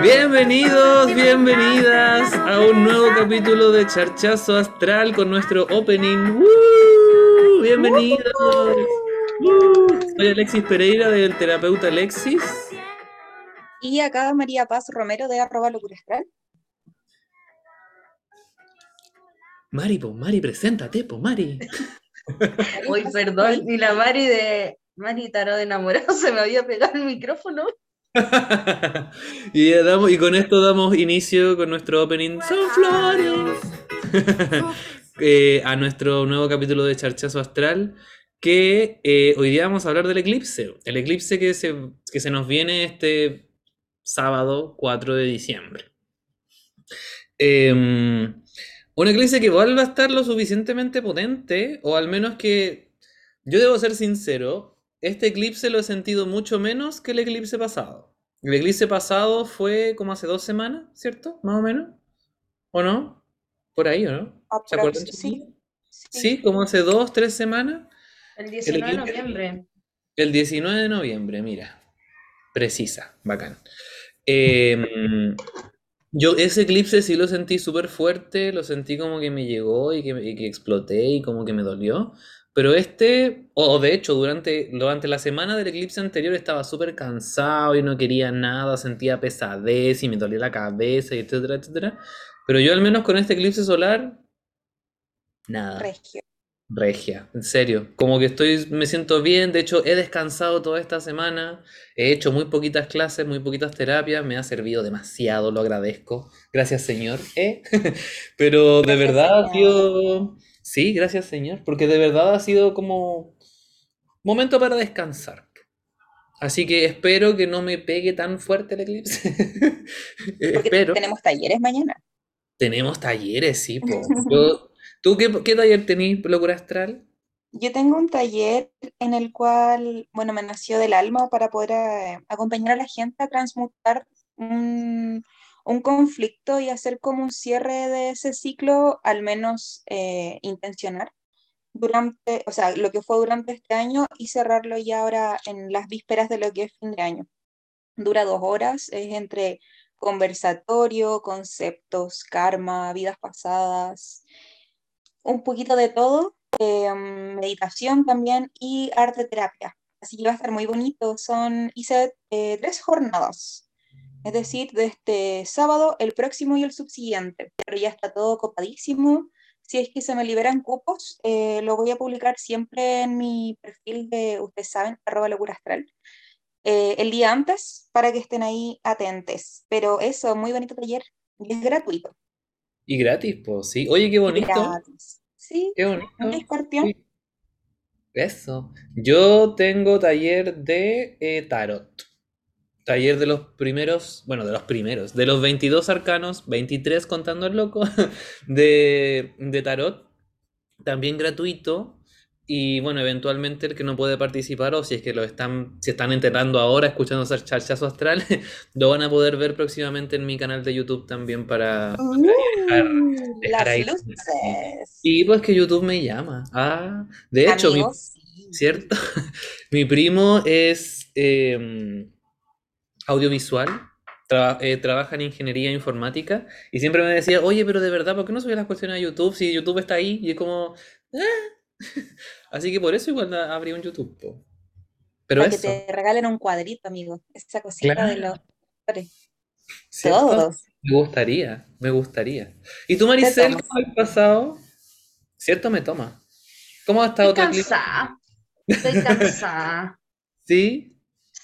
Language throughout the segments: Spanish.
Bienvenidos, bienvenidas a un nuevo capítulo de Charchazo Astral con nuestro opening. ¡Woo! Bienvenidos. ¡Woo! Soy Alexis Pereira del terapeuta Alexis. Y acá María Paz Romero de arroba locura astral. Mari, po, Mari, preséntate, po, Mari. Uy, perdón, y la Mari de Mari Tarot de enamorado se me había pegado el micrófono. y, ya damos, y con esto damos inicio con nuestro opening Son Flores Eh, a nuestro nuevo capítulo de Charchazo Astral. Que eh, hoy día vamos a hablar del eclipse. El eclipse que se, que se nos viene este sábado 4 de diciembre. Em, un eclipse que vuelva a estar lo suficientemente potente, o al menos que yo debo ser sincero, este eclipse lo he sentido mucho menos que el eclipse pasado. El eclipse pasado fue como hace dos semanas, ¿cierto? Más o menos. ¿O no? Por ahí, ¿o no? ¿Se acuerdan? Sí. Sí, como hace dos, tres semanas. El 19 de noviembre. El 19 de noviembre, mira. Precisa, bacán. Em, yo ese eclipse sí lo sentí súper fuerte, lo sentí como que me llegó y que, y que exploté y como que me dolió. Pero este, o de hecho, durante, durante la semana del eclipse anterior estaba súper cansado y no quería nada, sentía pesadez y me dolía la cabeza, y etcétera, etcétera. Pero yo al menos con este eclipse solar, nada. Regio. Regia, en serio. Como que estoy, me siento bien. De hecho, he descansado toda esta semana. He hecho muy poquitas clases, muy poquitas terapias. Me ha servido demasiado, lo agradezco. Gracias, Señor. ¿eh? Pero de Gracias, verdad sido. Sí, gracias, Señor. Porque de verdad ha sido como momento para descansar. Así que espero que no me pegue tan fuerte el eclipse. Porque Espero. tenemos talleres mañana. Tenemos talleres, sí, po. Yo- ¿tú qué, qué taller tenés, Locura Astral? Yo tengo un taller en el cual, bueno, me nació del alma para poder eh, acompañar a la gente a transmutar un, un conflicto y hacer como un cierre de ese ciclo, al menos eh, intencionar, durante, o sea, lo que fue durante este año y cerrarlo ya ahora en las vísperas de lo que es fin de año. Dura dos horas, es entre conversatorio, conceptos, karma, vidas pasadas, un poquito de todo, eh, meditación también y arte terapia. Así que va a estar muy bonito. Son, hice eh, tres jornadas, es decir, de este sábado, el próximo y el subsiguiente, pero ya está todo copadísimo. Si es que se me liberan cupos, eh, lo voy a publicar siempre en mi perfil de, ustedes saben, arroba locura astral, eh, el día antes para que estén ahí atentes. Pero eso, muy bonito taller y es gratuito. Y gratis, pues, sí. Oye, qué bonito. Gratis. Sí, Qué bonito. ¿no, Escorpión? Sí. Eso. Yo tengo taller de eh, tarot. Taller de los primeros, bueno, de los primeros, de los 22 arcanos, 23 contando el loco, de, de tarot. También gratuito. Y bueno, eventualmente el que no puede participar o si es que lo están, si están enterando ahora, escuchando ese charchazo astral, lo van a poder ver próximamente en mi canal de YouTube también para, dejar- Uh, dejar ahí- las luces. Y pues que YouTube me llama. Ah, de hecho, mi, sí. ¿cierto? Mi primo es eh, audiovisual, eh, trabaja en ingeniería informática y siempre me decía, oye, pero de verdad, ¿por qué no subes las cuestiones a YouTube si YouTube está ahí? Y es como, "Ah". Así que por eso igual abrí un YouTube. po. Pero Para que te regalen un cuadrito, amigo. Esa cosita de los ¿cierto? todos. Me gustaría, me gustaría. ¿Y tú, Maricel, cómo has pasado? ¿Cierto? Me toma. ¿Cómo ha estado Estoy tu cansada. Estoy cansada. ¿Sí?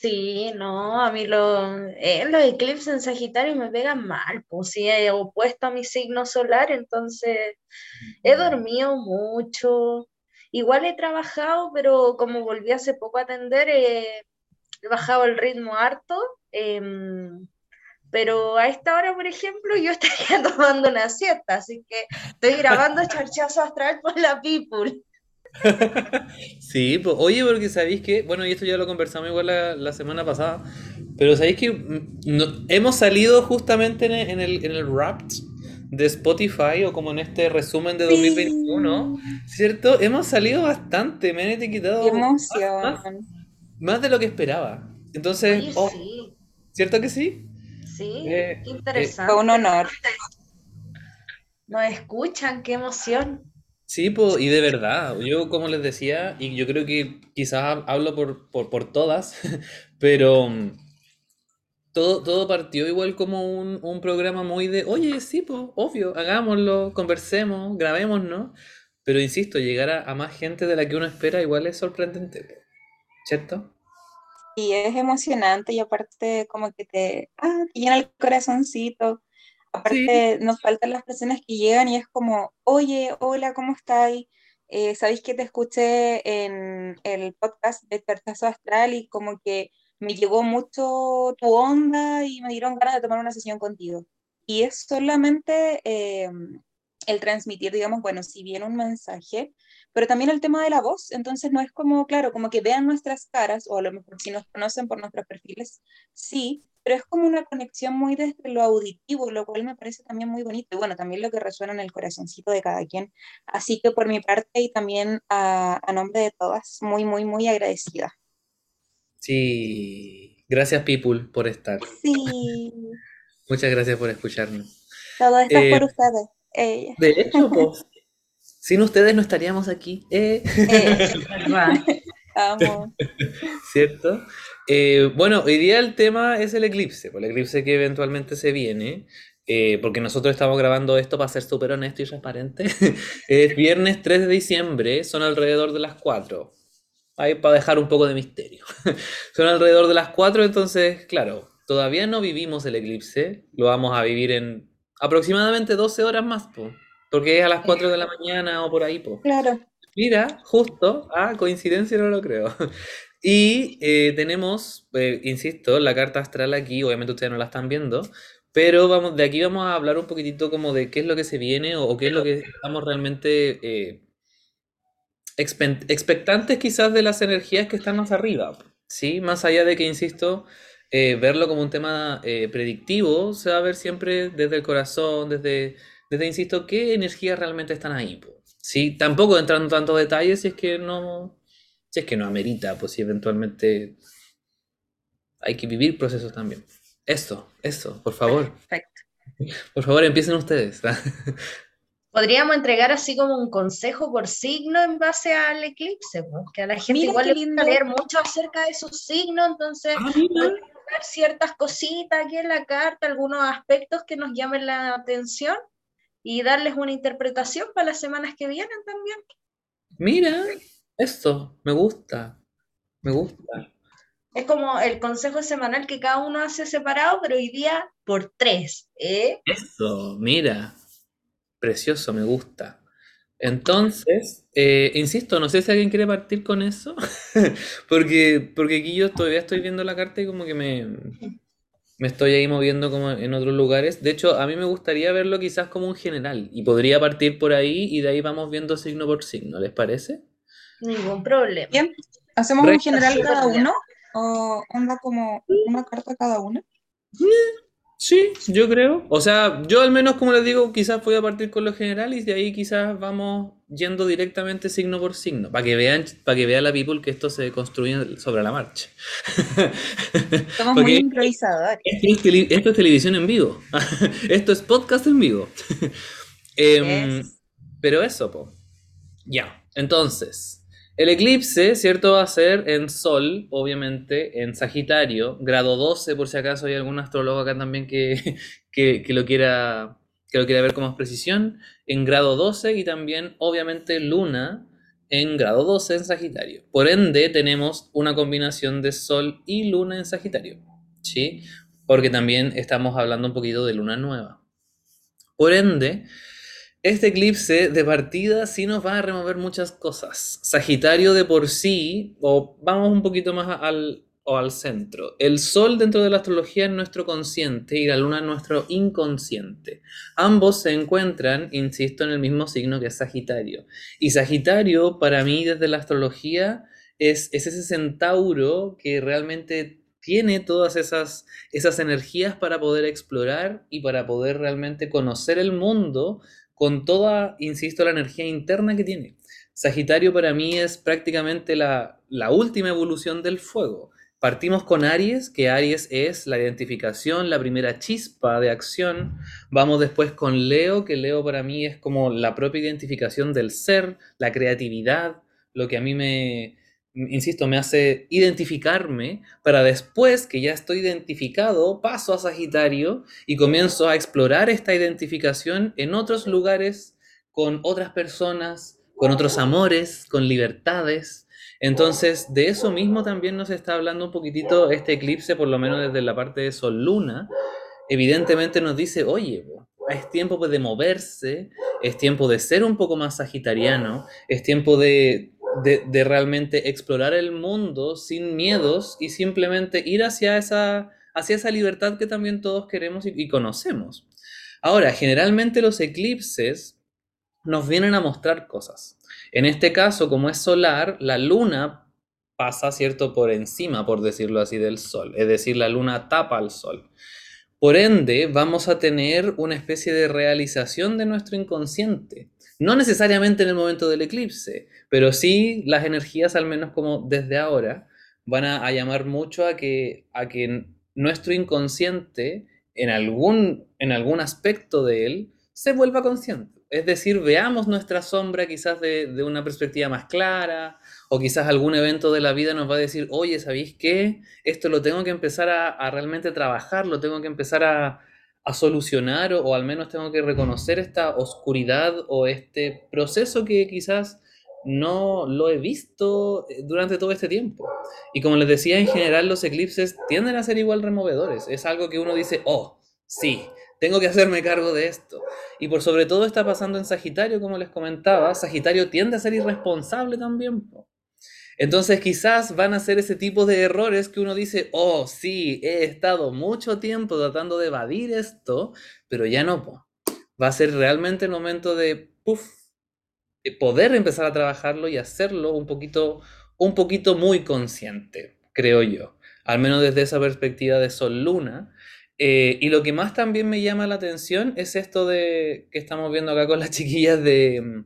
Sí, no, a mí lo, eh, los eclipses en Sagitario me pegan mal, pues sí, he opuesto a mi signo solar, entonces he dormido mucho. Igual he trabajado, pero como volví hace poco a atender, eh, he bajado el ritmo harto. em, pero a esta hora, por ejemplo, yo estaría tomando una siesta, así que estoy grabando Charchazo Astral por la People. Sí, pues, oye, porque sabéis que, bueno, y esto ya lo conversamos igual la, la semana pasada, pero sabéis que mm, no- hemos salido justamente en el, en el, en el Wrapped de Spotify o como en este resumen de 2021, ¿cierto? Hemos salido bastante, me han etiquetado Qué más, más- emoción. más de lo que esperaba. Entonces, Oye, oh, sí, ¿cierto que sí? sí, Eh, qué eh, interesante. Fue un honor. Nos escuchan, qué emoción. Sí, po, y de verdad, yo como les decía, y yo creo que quizás hablo por, por, todas, pero mm, todo, todo partió igual como un, un programa muy de, oye, sí, pues, obvio, hagámoslo, conversemos, grabémonos, pero insisto, llegar a, a más gente de la que uno espera igual es sorprendente, po, ¿cierto? Y es emocionante y aparte como que te, ah, te llena el corazoncito. Sí, Aparte nos faltan las personas que llegan y es como, oye, hola, ¿cómo estáis? Eh, ¿sabéis que te escuché en el podcast de Tertazo Astral y como que me llegó mucho tu onda y me dieron ganas de tomar una sesión contigo? Y es solamente eh, el transmitir, digamos, bueno, si bien un mensaje, pero también el tema de la voz, entonces no es como, claro, como que vean nuestras caras, o a lo mejor si nos conocen por nuestros perfiles, sí, pero es como una conexión muy desde lo auditivo, lo cual me parece también muy bonito, y bueno, también lo que resuena en el corazoncito de cada quien. Así que por mi parte y también a, a nombre de todas, muy, muy, muy agradecida. sí, gracias People por estar, Sí, muchas gracias por escucharnos. todo esto es Eh, por ustedes. Eh, de hecho, pues, sin ustedes no estaríamos aquí, ¿eh? eh, amo. ¿Cierto? Eh, bueno, hoy día el tema es el eclipse, pues el eclipse que eventualmente se viene, eh, porque nosotros estamos grabando esto para ser súper honesto y transparente. Es viernes 3 de diciembre, son alrededor de las 4. Ahí para dejar un poco de misterio. Son alrededor de las 4, entonces, claro, todavía no vivimos el eclipse, lo vamos a vivir en aproximadamente 12 horas más, po, porque es a las 4 de la mañana o por ahí, po. Claro. Mira, justo, ah, coincidencia no lo creo. Y eh, tenemos, eh, insisto, la carta astral aquí, obviamente ustedes no la están viendo, pero vamos, de aquí vamos a hablar un poquitito como de qué es lo que se viene o, qué es lo que estamos realmente eh, expectantes quizás de las energías que están más arriba, ¿sí? Más allá de que, insisto, verlo como un tema predictivo, se va a ver siempre desde el corazón, desde, desde, insisto, qué energías realmente están ahí. Sí, tampoco entrando en tantos detalles si es que no, si es que no amerita, pues si eventualmente hay que vivir procesos también. Esto, esto, por favor, Perfecto. por favor empiecen ustedes. Podríamos entregar así como un consejo por signo en base al eclipse, pues, que a la gente Mira igual le gusta leer mucho acerca de sus signos, entonces Ah, ciertas cositas aquí en la carta, algunos aspectos que nos llamen la atención y darles una interpretación para las semanas que vienen también. Mira, esto, me gusta, me gusta. Es como el consejo semanal que cada uno hace separado, pero hoy día por tres, ¿eh? Eso, mira, precioso, me gusta. Entonces, eh, insisto, no sé si alguien quiere partir con eso, porque, porque aquí yo todavía estoy viendo la carta y como que me, me estoy ahí moviendo como en otros lugares. De hecho, a mí me gustaría verlo quizás como un general y podría partir por ahí y de ahí vamos viendo signo por signo, ¿les parece? Ningún problema. Bien, ¿hacemos un general cada bien. uno? ¿O onda como una carta cada una? Sí, yo creo. O sea, yo al menos, como les digo, quizás voy a partir con lo general y de ahí quizás vamos yendo directamente signo por signo, para que vean, para que vea la people que esto se construye sobre la marcha. Somos muy Porque improvisadores. esto es, esto es televisión en vivo. Esto es podcast en vivo. Em, Yes. pero eso, po. Ya. Entonces, el eclipse, ¿cierto? Va a ser en Sol, obviamente, en Sagitario, grado 12, por si acaso hay algún astrólogo acá también que, que, que lo quiera, que lo quiera ver con más precisión, en grado 12 y también, obviamente, Luna en grado 12 en Sagitario. Por ende, tenemos una combinación de Sol y Luna en Sagitario, ¿sí? Porque también estamos hablando un poquito de Luna nueva. Por ende, este eclipse de partida sí nos va a remover muchas cosas. Sagitario de por sí, o vamos un poquito más al, o al centro. El Sol dentro de la astrología es nuestro consciente y la Luna es nuestro inconsciente. Ambos se encuentran, insisto, en el mismo signo que es Sagitario. Y Sagitario, para mí, desde la astrología, es, es ese centauro que realmente tiene todas esas, esas energías para poder explorar y para poder realmente conocer el mundo con toda, insisto, la energía interna que tiene. Sagitario para mí es prácticamente la, última evolución del fuego. Partimos con Aries, que Aries es la identificación, la primera chispa de acción. Vamos después con Leo, que Leo para mí es como la propia identificación del ser, la creatividad, lo que a mí me, insisto, me hace identificarme para después que ya estoy identificado, paso a Sagitario y comienzo a explorar esta identificación en otros lugares, con otras personas, con otros amores, con libertades entonces, de eso mismo también nos está hablando un poquitito este eclipse, por lo menos desde la parte de Sol-Luna. Evidentemente nos dice, oye, es tiempo pues, de moverse, es tiempo de ser un poco más sagitariano, es tiempo de, de, realmente explorar el mundo sin miedos y simplemente ir hacia esa, hacia esa libertad que también todos queremos y conocemos. Ahora, generalmente los eclipses nos vienen a mostrar cosas. En este caso, como es solar, la luna pasa, ¿cierto?, por encima, por decirlo así, del sol. Es decir, la luna tapa al sol. Por ende, vamos a tener una especie de realización de nuestro inconsciente. No necesariamente en el momento del eclipse, pero sí las energías, al menos como desde ahora, van a, llamar mucho a que, a que nuestro inconsciente, en algún, en algún aspecto de él, se vuelva consciente. Es decir, veamos nuestra sombra quizás de, una perspectiva más clara, o quizás algún evento de la vida nos va a decir, oye, ¿sabéis qué? Esto lo tengo que empezar a, realmente trabajar, lo tengo que empezar a, solucionar, o, al menos tengo que reconocer esta oscuridad o este proceso que quizás no lo he visto eh, durante todo este tiempo. Y como les decía, en general los eclipses tienden a ser igual removedores. Es algo que uno dice, oh, sí, tengo que hacerme cargo de esto. Y por sobre todo está pasando en Sagitario, como les comentaba, Sagitario tiende a ser irresponsable también. Entonces quizás van a ser ese tipo de errores que uno dice, oh sí, he estado mucho tiempo tratando de evadir esto, pero ya no. Va a ser realmente el momento de poder empezar a trabajarlo y hacerlo un poquito, un poquito muy consciente, creo yo. Al menos desde esa perspectiva de Sol-Luna, eh, y lo que más también me llama la atención es esto de que estamos viendo acá con las chiquillas de,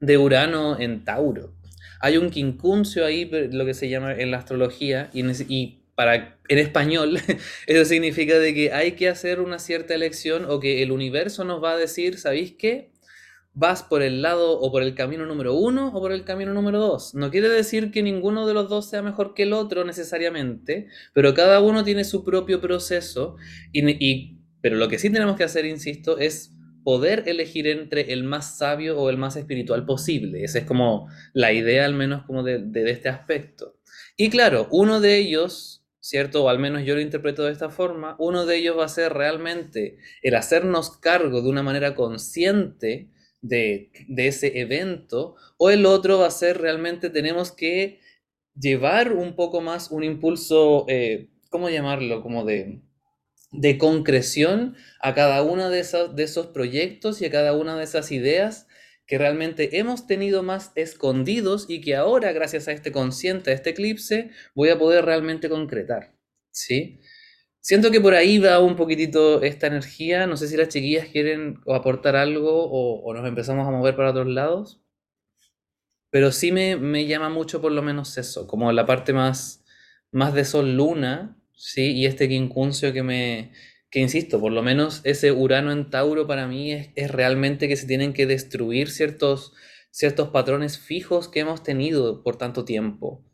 de Urano en Tauro. Hay un quincuncio ahí, lo que se llama en la astrología, y, para, en español eso significa de que hay que hacer una cierta elección o que el universo nos va a decir, ¿sabéis qué? vas por el lado o por el camino número uno o por el camino número dos. No quiere decir que ninguno de los dos sea mejor que el otro necesariamente, pero cada uno tiene su propio proceso y, pero lo que sí tenemos que hacer, insisto, es poder elegir entre el más sabio o el más espiritual posible. Esa es como la idea al menos como de, de este aspecto. Y claro, uno de ellos, ¿cierto? O al menos yo lo interpreto de esta forma, uno de ellos va a ser realmente el hacernos cargo de una manera consciente de, ese evento, o el otro va a ser realmente tenemos que llevar un poco más un impulso, eh, ¿cómo llamarlo? Como de, de concreción a cada uno de esos, de esos proyectos y a cada una de esas ideas que realmente hemos tenido más escondidos y que ahora, gracias a este consciente, a este eclipse, voy a poder realmente concretar. ¿Sí? Siento que por ahí va un poquitito esta energía. No sé si las chiquillas quieren aportar algo o, nos empezamos a mover para otros lados. Pero sí me, me, llama mucho por lo menos eso, como la parte más, más de Sol Luna, ¿sí? Y este quincuncio que me, que insisto, por lo menos ese Urano en Tauro para mí es, es realmente que se tienen que destruir ciertos, ciertos patrones fijos que hemos tenido por tanto tiempo.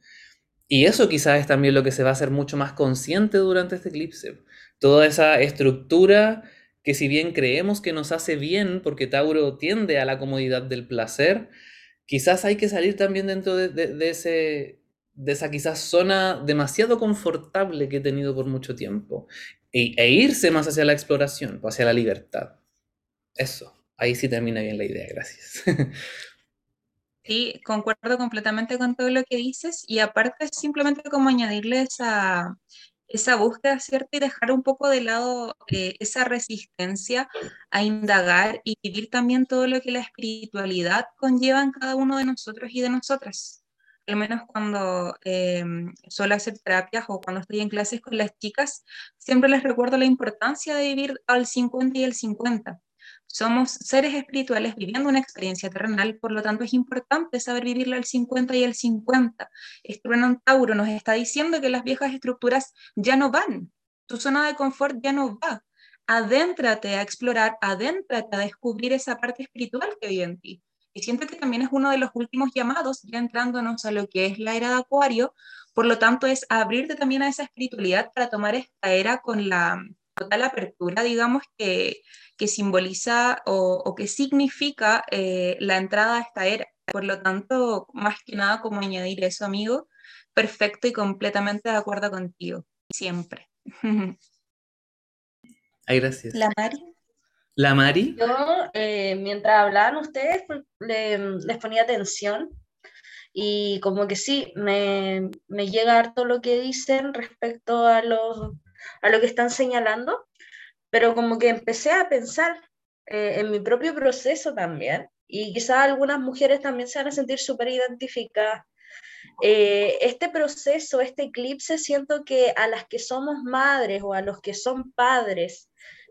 Y eso quizás es también lo que se va a hacer mucho más consciente durante este eclipse. Toda esa estructura que si bien creemos que nos hace bien, porque Tauro tiende a la comodidad del placer, quizás hay que salir también dentro de, ese, de esa quizás zona demasiado confortable que he tenido por mucho tiempo e, e irse más hacia la exploración, hacia la libertad. Eso, ahí sí termina bien la idea, gracias. Sí, concuerdo completamente con todo lo que dices y aparte simplemente como añadirle esa, esa búsqueda, ¿cierto? Y dejar un poco de lado eh, esa resistencia a indagar y vivir también todo lo que la espiritualidad conlleva en cada uno de nosotros y de nosotras. Al menos cuando eh, suelo hacer terapias o cuando estoy en clases con las chicas, siempre les recuerdo la importancia de vivir al 50 y el 50 Somos seres espirituales viviendo una experiencia terrenal, por lo tanto es importante saber vivirla al 50 y el 50. Estrueno Tauro nos está diciendo que las viejas estructuras ya no van, tu zona de confort ya no va. Adéntrate a explorar, adéntrate a descubrir esa parte espiritual que vive en ti. Y siento que también es uno de los últimos llamados, ya entrándonos a lo que es la era de Acuario, por lo tanto es abrirte también a esa espiritualidad para tomar esta era con la total apertura, digamos, que, que simboliza o, que significa eh, la entrada a esta era. Por lo tanto, más que nada, como añadir eso, amigo, perfecto y completamente de acuerdo contigo, siempre. Ay, gracias. La Mari. La Mari. Yo, eh, mientras hablaban ustedes, pues, les ponía atención y como que sí, me, me llega harto lo que dicen respecto a, los, a lo que están señalando, pero como que empecé a pensar eh, en mi propio proceso también y quizás algunas mujeres también se van a sentir súper identificadas. Eh, este proceso, este eclipse, siento que a las que somos madres o a los que son padres,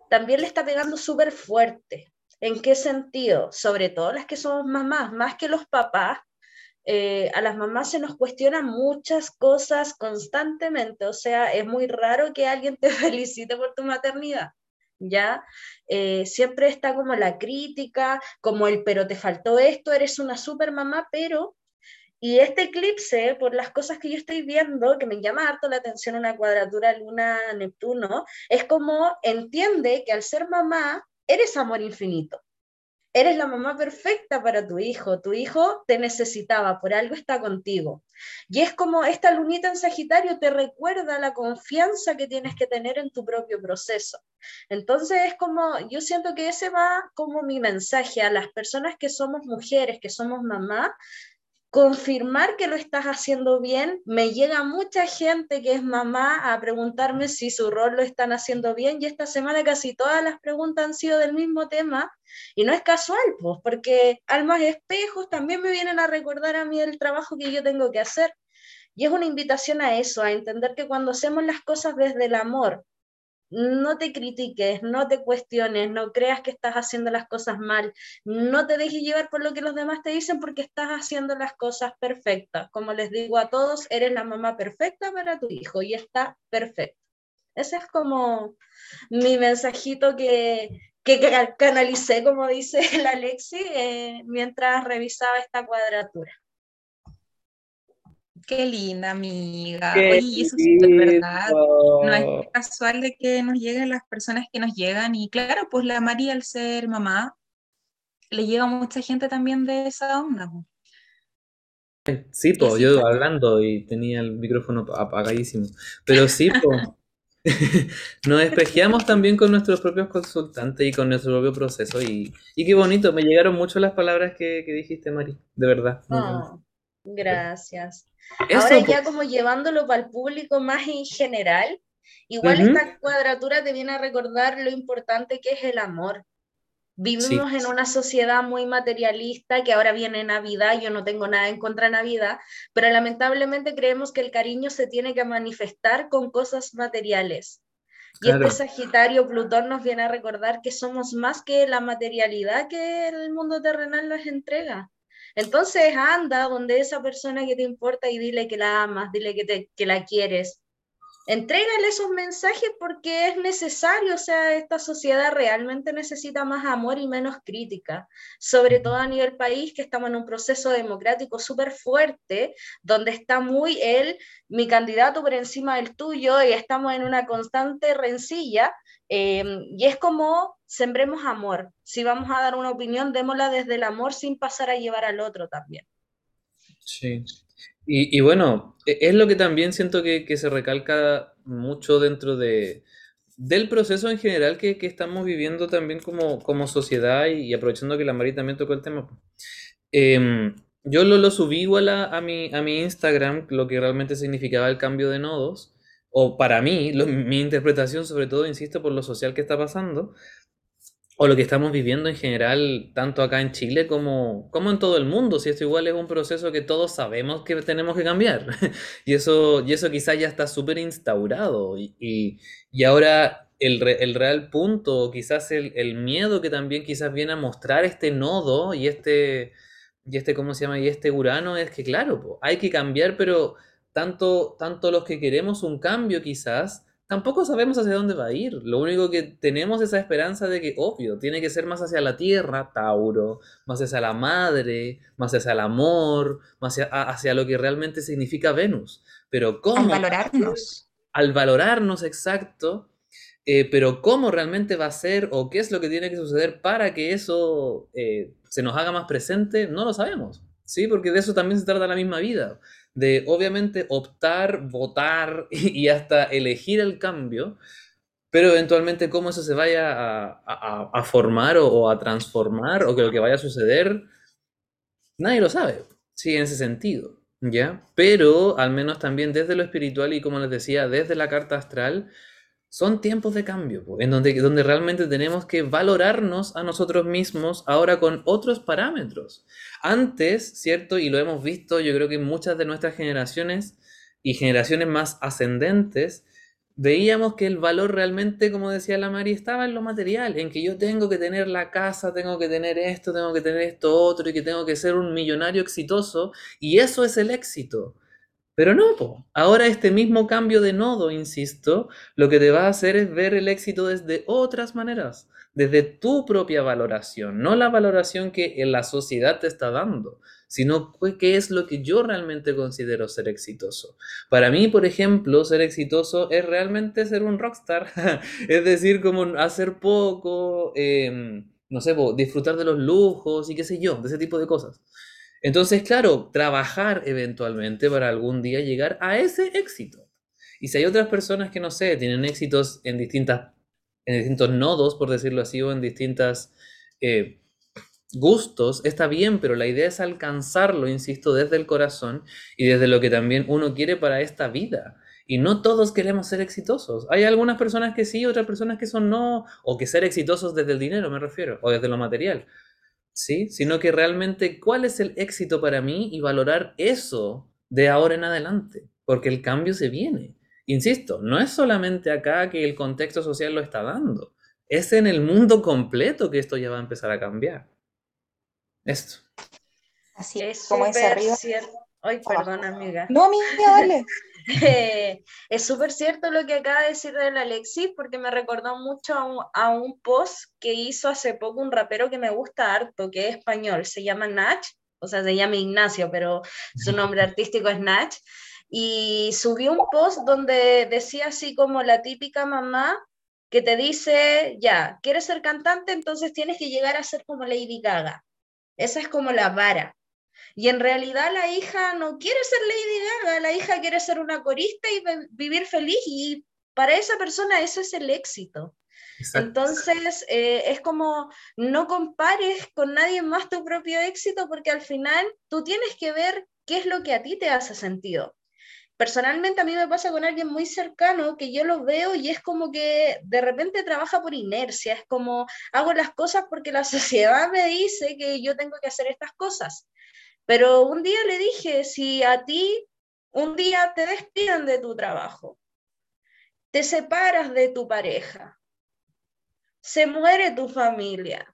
también le está pegando súper fuerte. ¿En qué sentido? Sobre todo las que somos mamás, más que los papás, eh, a las mamás se nos cuestionan muchas cosas constantemente, o sea, es muy raro que alguien te felicite por tu maternidad. ¿Ya? Eh, siempre está como la crítica, como el pero te faltó esto, eres una super mamá, pero y este eclipse, por las cosas que yo estoy viendo, que me llama harto la atención una cuadratura Luna-Neptuno, es como entiende que al ser mamá, eres amor infinito. Eres la mamá perfecta para tu hijo. Tu hijo te necesitaba, por algo está contigo. Y es como esta lunita en Sagitario te recuerda la confianza que tienes que tener en tu propio proceso. Entonces es como, yo siento que ese va como mi mensaje a las personas que somos mujeres, que somos mamá, confirmar que lo estás haciendo bien. Me llega mucha gente que es mamá a preguntarme si su rol lo están haciendo bien y esta semana casi todas las preguntas han sido del mismo tema y no es casual, pues, porque almas espejos también me vienen a recordar a mí el trabajo que yo tengo que hacer. Y es una invitación a eso, a entender que cuando hacemos las cosas desde el amor, no te critiques, no te cuestiones, no creas que estás haciendo las cosas mal, no te dejes llevar por lo que los demás te dicen porque estás haciendo las cosas perfectas. Como les digo a todos, eres la mamá perfecta para tu hijo y está perfecto. Ese es como mi mensajito que, que canalicé, como dice la Alexi, eh, mientras revisaba esta cuadratura. Qué linda, amiga. Oye, eso es verdad. No es casual de que nos lleguen las personas que nos llegan. Y claro, pues la María, al ser mamá, le llega mucha gente también de esa onda. Sí, pues yo hablando y tenía el micrófono apagadísimo. Pero sí, pues. Nos espejeamos también con nuestros propios consultantes y con nuestro propio proceso. Y, y qué bonito, me llegaron mucho las palabras que, dijiste, Mari, de verdad. Oh, gracias. Ahora ya como llevándolo para el público más en general, igual esta cuadratura te viene a recordar lo importante que es el amor. Vivimos en una sociedad muy materialista que ahora viene Navidad, yo no tengo nada en contra de Navidad, pero lamentablemente creemos que el cariño se tiene que manifestar con cosas materiales. Y este Sagitario Plutón nos viene a recordar que somos más que la materialidad que el mundo terrenal nos entrega. Entonces anda donde esa persona que te importa y dile que la amas, dile que, te, que la quieres. Entrégale esos mensajes porque es necesario, o sea, esta sociedad realmente necesita más amor y menos crítica, sobre todo a nivel país, que estamos en un proceso democrático súper fuerte, donde está muy él, mi candidato por encima del tuyo, y estamos en una constante rencilla, Em, y es como sembremos amor. Si vamos a dar una opinión, démosla desde el amor sin pasar a llevar al otro también. Sí. Y, bueno, e, es lo que también siento que, se recalca mucho dentro de, del proceso en general que, estamos viviendo también como, como sociedad y, aprovechando que la María también tocó el tema. Em, yo lo, lo subí igual a, a, mi, a mi Instagram, lo que realmente significaba el cambio de nodos o para mí, mi interpretación, sobre todo, insisto, por lo social que está pasando, o lo que estamos viviendo en general, tanto acá en Chile como, como en todo el mundo, si esto igual es un proceso que todos sabemos que tenemos que cambiar. y eso, y eso quizás ya está súper instaurado. Y, y, y, ahora el, el, real punto, quizás el, el, miedo que también quizás viene a mostrar este nodo y este, y este, ¿cómo se llama? Y este Urano es que, claro, hay que cambiar, pero tanto, tanto los que queremos un cambio quizás, tampoco sabemos hacia dónde va a ir. Lo único que tenemos es esa esperanza de que, obvio, tiene que ser más hacia la tierra, Tauro, más hacia la madre, más hacia el amor, más hacia, lo que realmente significa Venus. Pero ¿cómo? Al valorarnos. Al valorarnos, exacto. Eh, pero cómo realmente va a ser o qué es lo que tiene que suceder para que eso eh, se nos haga más presente, no lo sabemos. ¿Sí? Porque de eso también se trata la misma vida de obviamente optar, votar y hasta elegir el cambio, pero eventualmente cómo eso se vaya a, formar o, a transformar o que lo que vaya a suceder, nadie lo sabe, sí, en ese sentido, ¿ya? Pero al menos también desde lo espiritual y como les decía, desde la carta astral, son tiempos de cambio, en donde, donde realmente tenemos que valorarnos a nosotros mismos ahora con otros parámetros. Antes, ¿cierto? Y lo hemos visto, yo creo que en muchas de nuestras generaciones y generaciones más ascendentes, veíamos que el valor realmente, como decía la Mari, estaba en lo material, en que yo tengo que tener la casa, tengo que tener esto, tengo que tener esto otro y que tengo que ser un millonario exitoso, y eso es el éxito. Pero no, po. ahora este mismo cambio de nodo, insisto, lo que te va a hacer es ver el éxito desde otras maneras, desde tu propia valoración, no la valoración que la sociedad te está dando, sino qué es lo que yo realmente considero ser exitoso. Para mí, por ejemplo, ser exitoso es realmente ser un rockstar, es decir, como hacer poco, em, no sé, disfrutar de los lujos y qué sé yo, de ese tipo de cosas. Entonces, claro, trabajar eventualmente para algún día llegar a ese éxito. Y si hay otras personas que, no sé, tienen éxitos en, distintas, en distintos nodos, por decirlo así, o en distintas eh, gustos, está bien, pero la idea es alcanzarlo, insisto, desde el corazón y desde lo que también uno quiere para esta vida. Y no todos queremos ser exitosos. Hay algunas personas que sí, otras personas que son no, o que ser exitosos desde el dinero, me refiero, o desde lo material. ¿Sí? Sino que realmente cuál es el éxito para mí y valorar eso de ahora en adelante, porque el cambio se viene. Insisto, no es solamente acá que el contexto social lo está dando, es en el mundo completo que esto ya va a empezar a cambiar. Esto. Así es, como es arriba. Ay, perdona, amiga. No, amiga, dale. es súper cierto lo que acaba de decir del Alexis, porque me recordó mucho a un, post que hizo hace poco un rapero que me gusta harto, que es español, se llama Nach, o sea, se llama Ignacio, pero su nombre artístico es Nach, y subió un post donde decía así como la típica mamá que te dice, ya, ¿quieres ser cantante? Entonces tienes que llegar a ser como Lady Gaga. Esa es como la vara. Y en realidad la hija no quiere ser Lady Gaga, la hija quiere ser una corista y vivir feliz y para esa persona ese es el éxito. Entonces, eh, es como no compares con nadie más tu propio éxito porque al final tú tienes que ver qué es lo que a ti te hace sentido. Personalmente a mí me pasa con alguien muy cercano que yo lo veo y es como que de repente trabaja por inercia, es como hago las cosas porque la sociedad me dice que yo tengo que hacer estas cosas. Pero un día le dije, si a ti un día te despiden de tu trabajo, te separas de tu pareja, se muere tu familia,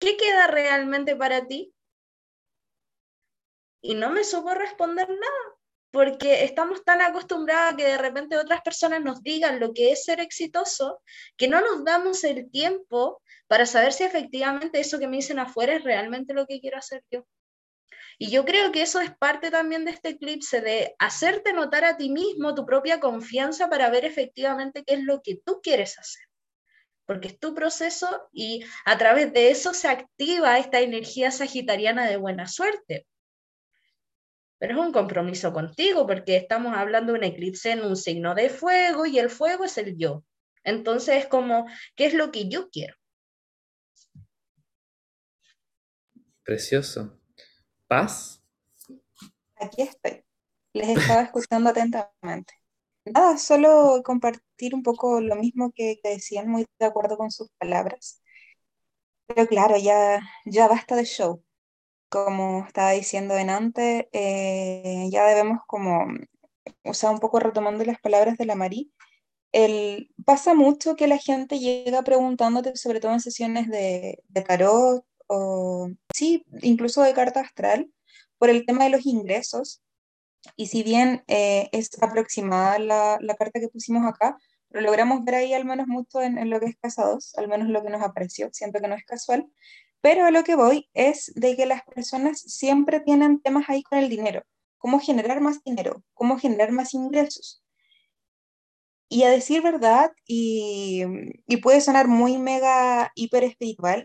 ¿qué queda realmente para ti? Y no me supo responder nada, porque estamos tan acostumbrados a que de repente otras personas nos digan lo que es ser exitoso, que no nos damos el tiempo para saber si efectivamente eso que me dicen afuera es realmente lo que quiero hacer yo. Y yo creo que eso es parte también de este eclipse, de hacerte notar a ti mismo tu propia confianza para ver efectivamente qué es lo que tú quieres hacer. Porque es tu proceso y a través de eso se activa esta energía sagitariana de buena suerte. Pero es un compromiso contigo porque estamos hablando de un eclipse en un signo de fuego y el fuego es el yo. Entonces es como, ¿qué es lo que yo quiero? Precioso. ¿Paz? Aquí estoy. Les estaba escuchando atentamente. Nada, solo compartir un poco lo mismo que, decían, muy de acuerdo con sus palabras. Pero claro, ya, ya basta de show. Como estaba diciendo en antes, eh, ya debemos como, o sea, un poco retomando las palabras de la Marí, el, pasa mucho que la gente llega preguntándote, sobre todo en sesiones de, de tarot o, sí, incluso de carta astral, por el tema de los ingresos. Y si bien eh, es aproximada la, la, carta que pusimos acá, lo logramos ver ahí al menos mucho en, en, lo que es casados, al menos lo que nos apareció, siento que no es casual, pero a lo que voy es de que las personas siempre tienen temas ahí con el dinero, cómo generar más dinero, cómo generar más ingresos. Y a decir verdad, y, y puede sonar muy mega hiper espiritual,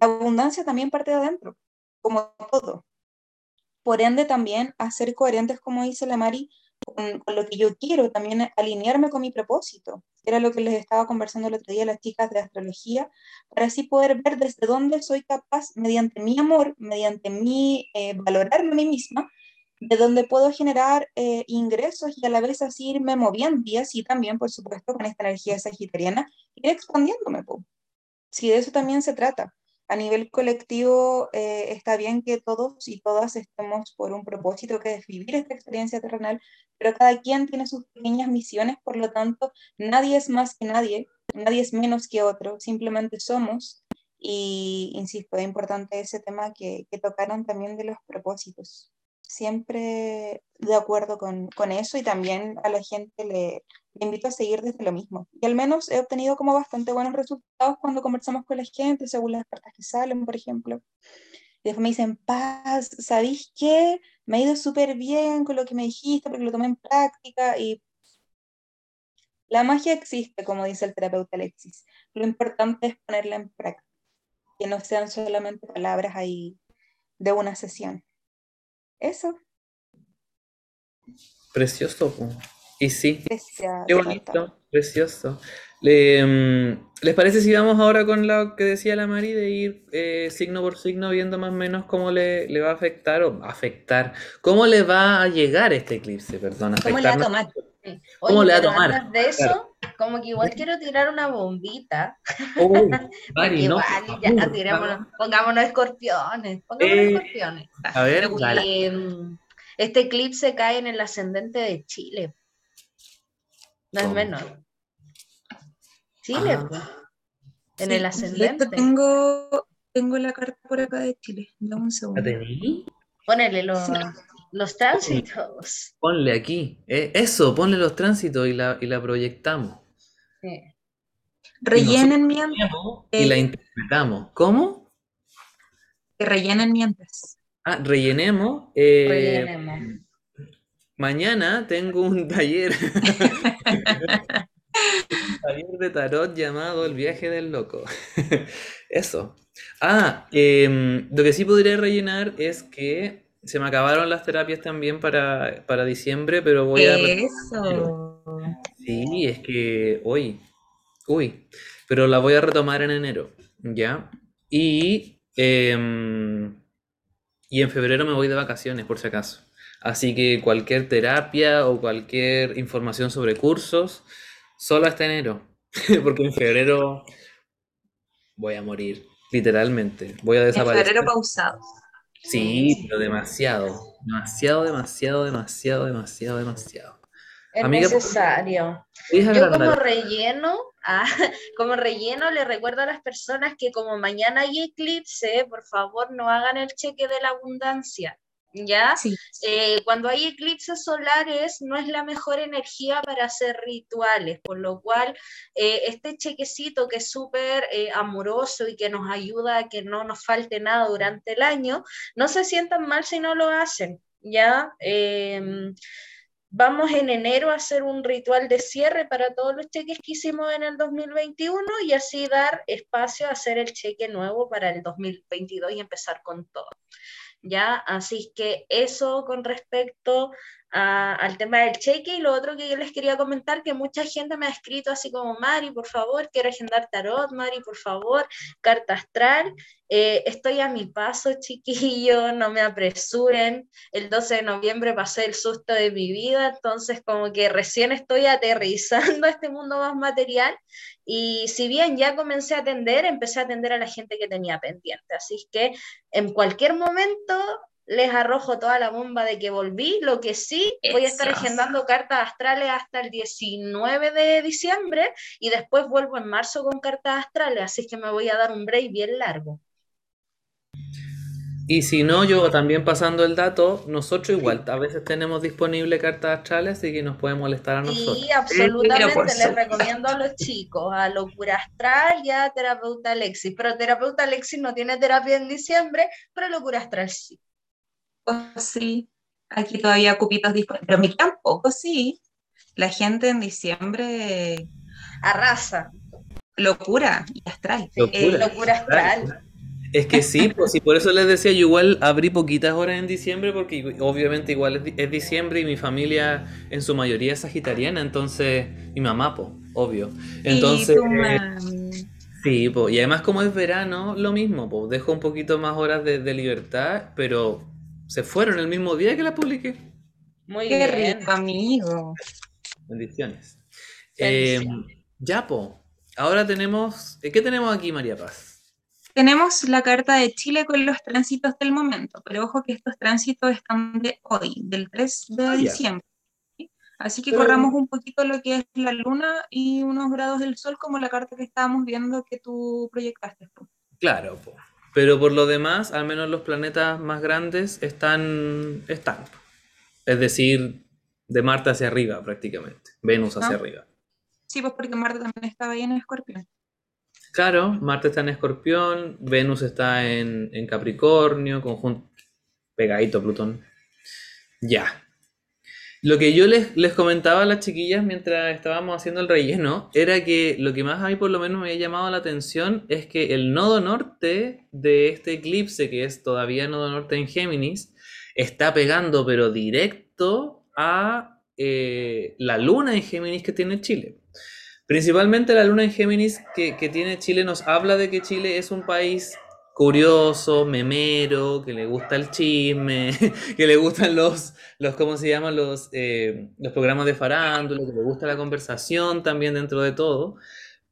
la abundancia también parte de adentro, como todo. Por ende, también a ser coherentes, como dice la Mari, con, lo que yo quiero, también alinearme con mi propósito. Era lo que les estaba conversando el otro día a las chicas de astrología, para así poder ver desde dónde soy capaz, mediante mi amor, mediante mi eh, valorarme a mí misma, de dónde puedo generar eh, ingresos y a la vez así irme moviendo y así también, por supuesto, con esta energía sagitariana, ir expandiéndome. Po. Sí, de eso también se trata a nivel colectivo eh, está bien que todos y todas estemos por un propósito que es vivir esta experiencia terrenal, pero cada quien tiene sus pequeñas misiones, por lo tanto, nadie es más que nadie, nadie es menos que otro, simplemente somos. Y insisto, es importante ese tema que, que tocaron también de los propósitos. Siempre de acuerdo con, con eso y también a la gente le, invito a seguir desde lo mismo. Y al menos he obtenido como bastante buenos resultados cuando conversamos con la gente, según las cartas que salen, por ejemplo. Y después me dicen, Paz, ¿sabéis qué? Me ha ido súper bien con lo que me dijiste porque lo tomé en práctica y la magia existe, como dice el terapeuta Alexis. Lo importante es ponerla en práctica, que no sean solamente palabras ahí de una sesión. Eso. Precioso. Y sí, qué bonito, precioso. Le, mm, ¿Les parece si vamos ahora con lo que decía la Mari de ir eh, signo por signo viendo más o menos cómo le, le, va a afectar o afectar? ¿Cómo le va a llegar este eclipse? Perdón, ¿Cómo le va a tomar? ¿Cómo Oye, le va a tomar? antes de eso, como que igual quiero tirar una bombita. Mari, no, igual, ya, favor, tirémonos, pongámonos escorpiones. Pongámonos Eh, escorpiones. A ver. Eh, este eclipse cae en el ascendente de Chile. No es menor. Chile, Ah. pues. En Sí, el de ascendente. tengo, tengo la carta por acá de Chile. Dame un ¿La segundo. tení? Ponele los, Sí. Los tránsitos. Ponle aquí. eh, eso, ponle los tránsitos y la, y la proyectamos. Sí. Rellenen mientras. Y la interpretamos. ¿Cómo? Que rellenen mientras. Ah, rellenemos. eh, Rellenemos. Mañana tengo un taller. un taller de tarot llamado El viaje del loco. Eso. Ah, em, lo que sí podría rellenar es que se me acabaron las terapias también para, para diciembre, pero voy a... Eso. Sí, es que hoy, uy, pero la voy a retomar en enero, ¿ya? Y, em, y en febrero me voy de vacaciones, por si acaso. Así que cualquier terapia o cualquier información sobre cursos, solo hasta enero, porque en febrero voy a morir, literalmente, voy a En desaparecer. febrero pausado. Sí, pero demasiado, demasiado, demasiado, demasiado, demasiado, demasiado. Es Amiga, necesario. ¿puedes Yo como relleno, ah, como relleno le recuerdo a las personas que como mañana hay eclipse, por favor no hagan el cheque de la abundancia, ¿ya? Sí. Eh, cuando hay eclipses solares no es la mejor energía para hacer rituales, por lo cual eh, este chequecito que es súper eh, amoroso y que nos ayuda a que no nos falte nada durante el año, no se sientan mal si no lo hacen, ¿ya? Em, Vamos en enero a hacer un ritual de cierre para todos los cheques que hicimos en el 2021 y así dar espacio a hacer el cheque nuevo para el 2022 y empezar con todo. ¿Ya? Así que eso con respecto al tema del cheque y lo otro que yo les quería comentar, que mucha gente me ha escrito así como, Mari, por favor, quiero agendar tarot, Mari, por favor, carta astral. Eh, estoy a mi paso, chiquillo, no me apresuren. El 12 de noviembre pasé el susto de mi vida, entonces como que recién estoy aterrizando a este mundo más material y si bien ya comencé a atender, empecé a atender a la gente que tenía pendiente. Así que en cualquier momento les arrojo toda la bomba de que volví. Lo que sí, voy a estar agendando cartas astrales hasta el 19 de diciembre y después vuelvo en marzo con cartas astrales, así que me voy a dar un break bien largo. Y si no, yo también pasando el dato, nosotros igual a veces tenemos disponible cartas astrales, así que nos puede molestar a nosotros. Sí, absolutamente les recomiendo a los chicos, a Locura Astral y a Terapeuta Alexis. Pero Terapeuta Alexis no tiene terapia en diciembre, pero Locura Astral sí. Sí, aquí todavía cupitos disponibles, pero mí tampoco, sí. La gente en diciembre arrasa. Locura y astral. Locura, eh, locura astral. Es que sí, pues y por eso les decía, yo igual abrí poquitas horas en diciembre porque obviamente igual es, diciembre y mi familia en su mayoría es sagitariana, entonces mi mamá, pues, obvio. Entonces, sí, pues, y además como es verano, lo mismo, pues, dejo un poquito más horas de, libertad, pero se fueron el mismo día que la publiqué. Muy Qué rico, amigo. Bendiciones. Eh, ya, pues, ahora tenemos, ¿qué tenemos aquí, María Paz? Tenemos la carta de Chile con los tránsitos del momento, pero ojo que estos tránsitos están de hoy, del 3 de ah, diciembre. Así que corramos un poquito lo que es la luna y unos grados del sol, como la carta que estábamos viendo que tú proyectaste. Claro, pero por lo demás, al menos los planetas más grandes están, están. Es decir, de Marte hacia arriba prácticamente, Venus hacia arriba. Sí, pues porque Marte también estaba ahí en Escorpión. Claro, Marte está en Escorpión, Venus está en, Capricornio, conjunto pegadito Plutón. Ya. Lo que yo les, les, comentaba a las chiquillas mientras estábamos haciendo el relleno era que lo que más a mí por lo menos me había llamado la atención es que el nodo norte de este eclipse, que es todavía nodo norte en Géminis, está pegando pero directo a eh, la luna en Géminis que tiene Chile. Principalmente la luna en Géminis que, tiene Chile nos habla de que Chile es un país curioso, memero, que le gusta el chisme, que le gustan los, los ¿cómo se llaman? Los, eh, los programas de farándula, que le gusta la conversación también dentro de todo.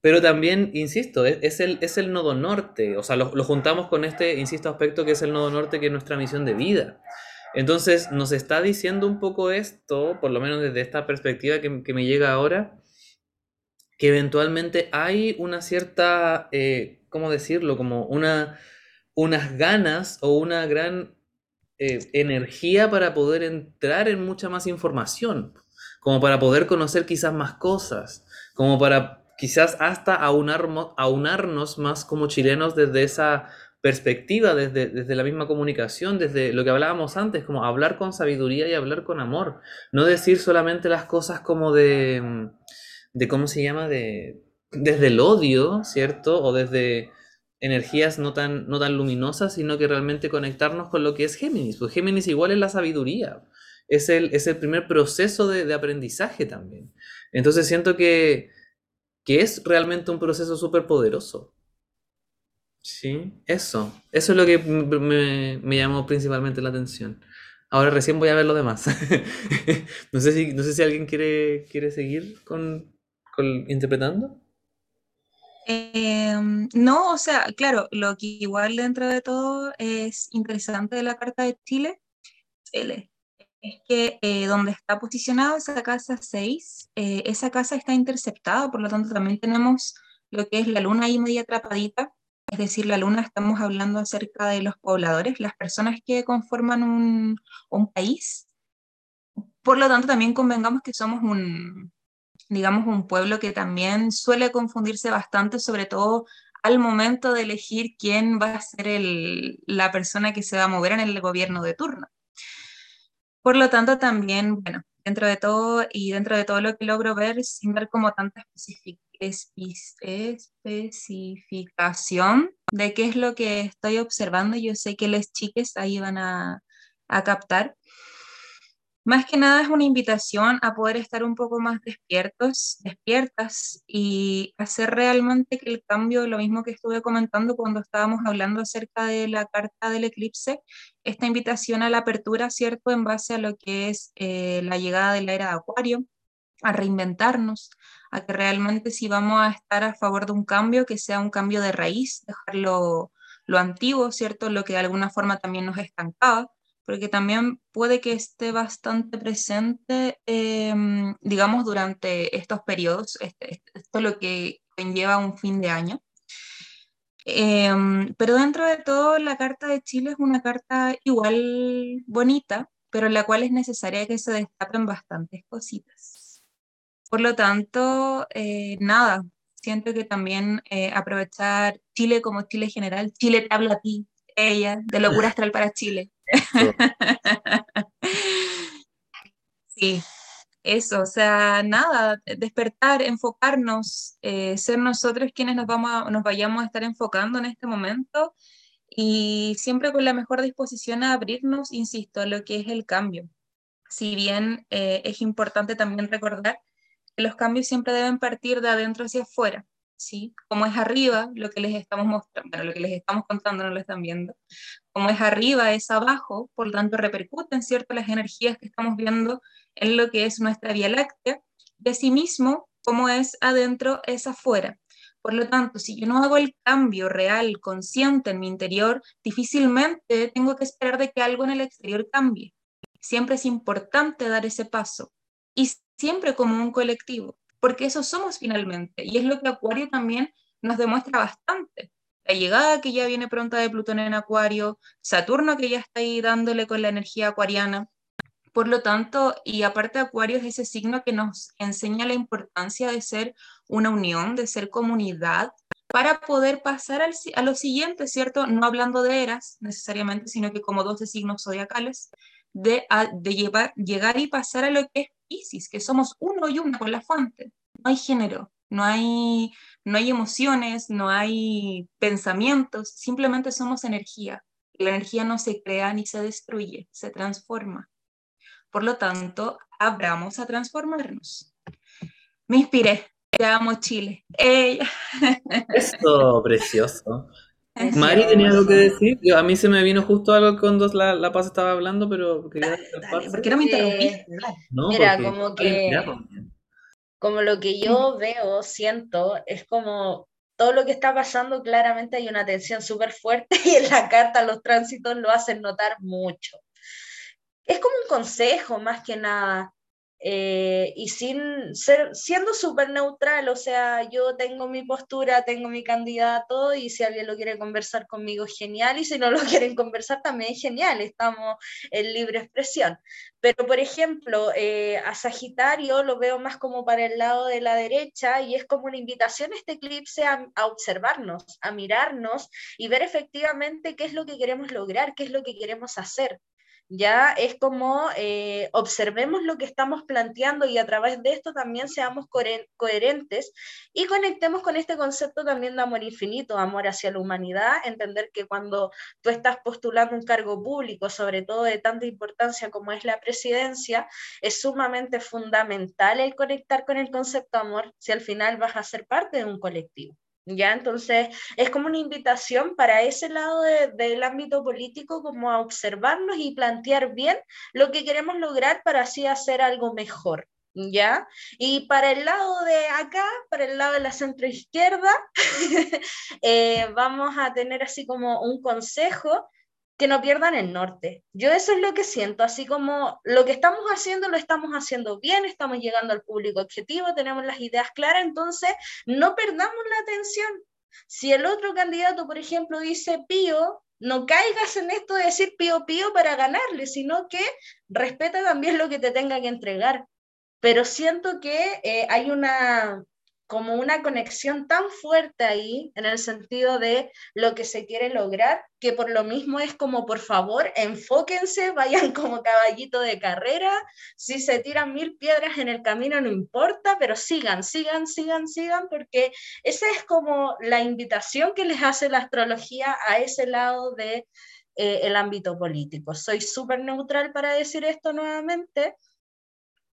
Pero también, insisto, es, el, es el nodo norte, o sea, lo, juntamos con este, insisto, aspecto que es el nodo norte, que es nuestra misión de vida. Entonces, nos está diciendo un poco esto, por lo menos desde esta perspectiva que, que me llega ahora, que eventualmente hay una cierta, eh, ¿cómo decirlo? Como una, unas ganas o una gran eh, energía para poder entrar en mucha más información, como para poder conocer quizás más cosas, como para quizás hasta aunarnos más como chilenos desde esa perspectiva, desde, desde, la misma comunicación, desde lo que hablábamos antes, como hablar con sabiduría y hablar con amor, no decir solamente las cosas como de de cómo se llama, de, desde el odio, ¿cierto? O desde energías no tan, no tan luminosas, sino que realmente conectarnos con lo que es Géminis. Pues Géminis igual es la sabiduría, es el, es el primer proceso de, aprendizaje también. Entonces siento que, que es realmente un proceso súper poderoso. Sí, eso. Eso es lo que me, me, llamó principalmente la atención. Ahora recién voy a ver lo demás. no, sé si, no sé si alguien quiere, quiere seguir con, interpretando? Em, no, o sea, claro, lo que igual dentro de todo es interesante de la Carta de Chile es que eh, donde está posicionada esa casa 6, eh, esa casa está interceptada, por lo tanto también tenemos lo que es la luna ahí media atrapadita, es decir, la luna estamos hablando acerca de los pobladores, las personas que conforman un, un país. Por lo tanto, también convengamos que somos un, digamos, un pueblo que también suele confundirse bastante, sobre todo al momento de elegir quién va a ser el, la persona que se va a mover en el gobierno de turno. Por lo tanto, también, bueno, dentro de todo y dentro de todo lo que logro ver, sin dar como tanta especificación de qué es lo que estoy observando, yo sé que las chiques ahí van a, a captar. Más que nada es una invitación a poder estar un poco más despiertos, despiertas y hacer realmente que el cambio, lo mismo que estuve comentando cuando estábamos hablando acerca de la carta del eclipse, esta invitación a la apertura, ¿cierto? En base a lo que es eh, la llegada de la era de Acuario, a reinventarnos, a que realmente si vamos a estar a favor de un cambio, que sea un cambio de raíz, dejarlo lo antiguo, ¿cierto? Lo que de alguna forma también nos estancaba porque también puede que esté bastante presente, em, digamos, durante estos periodos, este, este, esto es lo que conlleva un fin de año. Em, pero dentro de todo, la Carta de Chile es una carta igual bonita, pero la cual es necesaria que se destapen bastantes cositas. Por lo tanto, eh, nada, siento que también eh, aprovechar Chile como Chile general, Chile te habla a ti, ella, de locura astral para Chile. sí, eso, o sea, nada, despertar, enfocarnos, eh, ser nosotros quienes nos, vamos nos vayamos a estar enfocando en este momento y siempre con la mejor disposición a abrirnos, insisto, a lo que es el cambio. Si bien eh, es importante también recordar que los cambios siempre deben partir de adentro hacia afuera. ¿Sí? Como es arriba, lo que les estamos mostrando, bueno, lo que les estamos contando no lo están viendo, como es arriba es abajo, por lo tanto repercuten, ¿cierto?, las energías que estamos viendo en lo que es nuestra Vía Láctea, y asimismo, como es adentro es afuera. Por lo tanto, si yo no hago el cambio real, consciente en mi interior, difícilmente tengo que esperar de que algo en el exterior cambie. Siempre es importante dar ese paso y siempre como un colectivo porque eso somos finalmente. Y es lo que Acuario también nos demuestra bastante. La llegada que ya viene pronta de Plutón en Acuario, Saturno que ya está ahí dándole con la energía acuariana. Por lo tanto, y aparte Acuario es ese signo que nos enseña la importancia de ser una unión, de ser comunidad, para poder pasar al, a lo siguiente, ¿cierto? No hablando de eras necesariamente, sino que como 12 signos zodiacales, de, llevar, llegar y pasar a lo que es que somos uno y una con la fuente. No hay género, no hay, no hay emociones, no hay pensamientos, simplemente somos energía. La energía no se crea ni se destruye, se transforma. Por lo tanto, abramos a transformarnos. Me inspiré. Te amo, Chile. Esto, precioso. Mari tenía algo que decir. a mí se me vino justo algo cuando la, la Paz estaba hablando, pero quería ¿Por qué no me interrumpiste? No, Mira, como que como lo que yo veo, siento, es como todo lo que está pasando, claramente hay una tensión súper fuerte y en la carta los tránsitos lo hacen notar mucho. Es como un consejo más que nada. Eh, y sin ser, siendo súper neutral, o sea, yo tengo mi postura, tengo mi candidato y si alguien lo quiere conversar conmigo, genial, y si no lo quieren conversar, también genial, estamos en libre expresión. Pero, por ejemplo, eh, a Sagitario lo veo más como para el lado de la derecha y es como una invitación a este eclipse a, a observarnos, a mirarnos y ver efectivamente qué es lo que queremos lograr, qué es lo que queremos hacer ya es como eh, observemos lo que estamos planteando y a través de esto también seamos coherentes y conectemos con este concepto también de amor infinito, amor hacia la humanidad, entender que cuando tú estás postulando un cargo público, sobre todo de tanta importancia como es la presidencia, es sumamente fundamental el conectar con el concepto amor si al final vas a ser parte de un colectivo. ¿Ya? Entonces, es como una invitación para ese lado del ámbito político, como a observarnos y plantear bien lo que queremos lograr para así hacer algo mejor. ¿Ya? Y para el lado de acá, para el lado de la centroizquierda, eh, vamos a tener así como un consejo que no pierdan el norte. Yo eso es lo que siento, así como lo que estamos haciendo lo estamos haciendo bien, estamos llegando al público objetivo, tenemos las ideas claras, entonces no perdamos la atención. Si el otro candidato, por ejemplo, dice pío, no caigas en esto de decir pío pío para ganarle, sino que respeta también lo que te tenga que entregar. Pero siento que eh, hay una, como una conexión tan fuerte ahí en el sentido de lo que se quiere lograr, que por lo mismo es como, por favor, enfóquense, vayan como caballito de carrera, si se tiran mil piedras en el camino no importa, pero sigan, sigan, sigan, sigan, porque esa es como la invitación que les hace la astrología a ese lado de eh, el ámbito político. Soy súper neutral para decir esto nuevamente,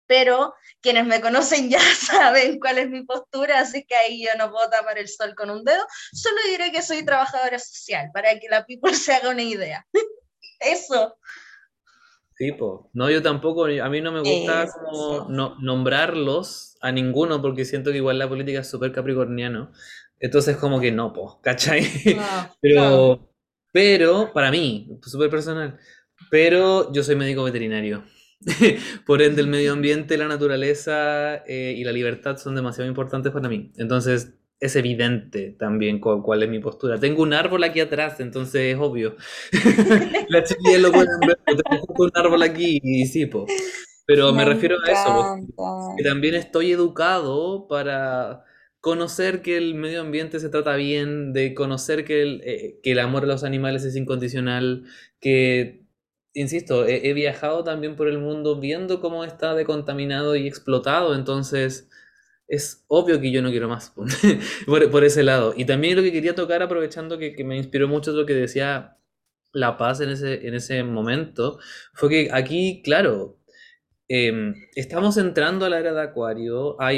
pero quienes me conocen ya saben cuál es mi postura, así que ahí yo no puedo tapar el sol con un dedo, solo diré que soy trabajadora social, para que la people se haga una idea. Eso. Tipo, no, yo tampoco, a mí no me gusta como nombrarlos a ninguno porque siento que igual la política es súper capricorniano. Entonces como que no, po, ¿cachai? pero, pero, para mí, súper personal, pero yo soy médico veterinario. Por ende, el medio ambiente, la naturaleza eh, y la libertad son demasiado importantes para mí. Entonces, es evidente también cuál, es mi postura. Tengo un árbol aquí atrás, entonces es obvio. la chiquilla lo pueden ver, tengo un árbol aquí y sí, Pero me, refiero a eso, que también estoy educado para conocer que el medio ambiente se trata bien, de conocer que el, eh, que el amor a los animales es incondicional, que, insisto, he, viajado también por el mundo viendo cómo está decontaminado y explotado, entonces es obvio que yo no quiero más por, ese lado. Y también lo que quería tocar, aprovechando que, que me inspiró mucho lo que decía La Paz en ese, en ese momento, fue que aquí, claro, Em, estamos entrando a la era de Acuario. Hay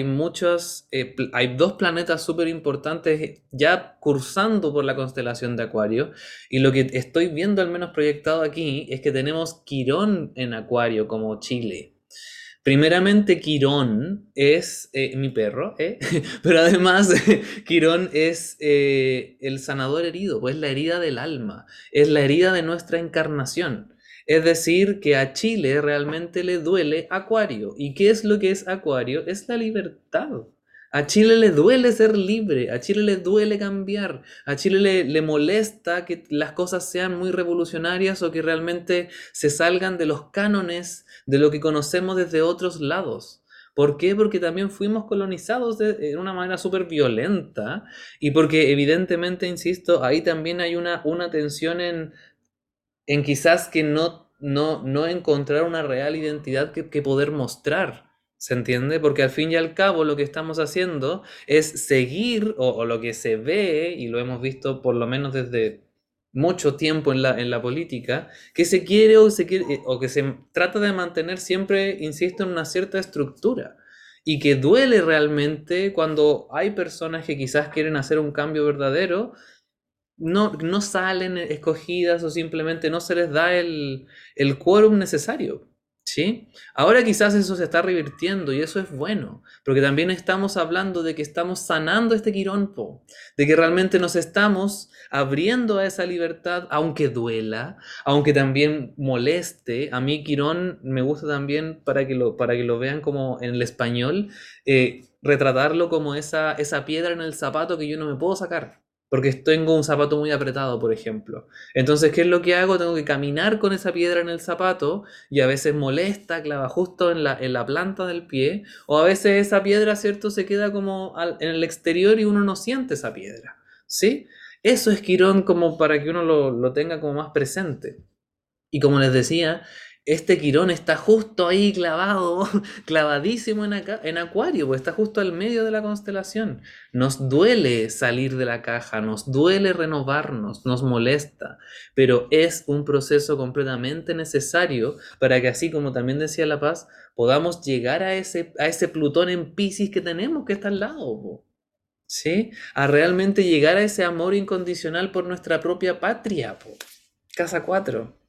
eh, hay dos planetas súper importantes ya cursando por la constelación de Acuario. Y lo que estoy viendo, al menos proyectado aquí, es que tenemos Quirón en Acuario como Chile. Primeramente, Quirón es eh, mi perro, ¿eh? pero además Quirón es el sanador herido, pues la herida del alma, es la herida de nuestra encarnación. Es decir, que a Chile realmente le duele Acuario. ¿Y qué es lo que es Acuario? Es la libertad. A Chile le duele ser libre, a Chile le duele cambiar, a Chile le, molesta que las cosas sean muy revolucionarias o que realmente se salgan de los cánones de lo que conocemos desde otros lados. ¿Por qué? Porque también fuimos colonizados de, una manera súper violenta y porque evidentemente, insisto, ahí también hay una, una tensión en en quizás que no, no, no encontrar una real identidad que, poder mostrar. ¿Se entiende? Porque al fin y al cabo lo que estamos haciendo es seguir, o, lo que se ve, y lo hemos visto por lo menos desde mucho tiempo en la, en la política, que se quiere o, se quiere o que se trata de mantener siempre, insisto, en una cierta estructura. Y que duele realmente cuando hay personas que quizás quieren hacer un cambio verdadero, no, no salen escogidas o simplemente no se les da el, el quórum necesario. ¿Sí? Ahora quizás eso se está revirtiendo y eso es bueno, porque también estamos hablando de que estamos sanando este quironpo, de que realmente nos estamos abriendo a esa libertad, aunque duela, aunque también moleste. A mí Quirón me gusta también para que lo, para que lo vean como en el español, eh, retratarlo como esa, esa piedra en el zapato que yo no me puedo sacar porque tengo un zapato muy apretado, por ejemplo. Entonces, ¿qué es lo que hago? Tengo que caminar con esa piedra en el zapato y a veces molesta, clava justo en la, en la planta del pie, o a veces esa piedra, ¿cierto? Se queda como en el exterior y uno no siente esa piedra, ¿sí? Eso es Quirón como para que uno lo, lo tenga como más presente. Y como les decía, este Quirón está justo ahí clavado, clavadísimo en, Acuario, pues está justo al medio de la constelación. Nos duele salir de la caja, nos duele renovarnos, nos molesta, pero es un proceso completamente necesario para que así como también decía La Paz, podamos llegar a ese, a ese Plutón en Pisces que tenemos que está al lado. ¿Sí? A realmente llegar a ese amor incondicional por nuestra propia patria. Casa 4.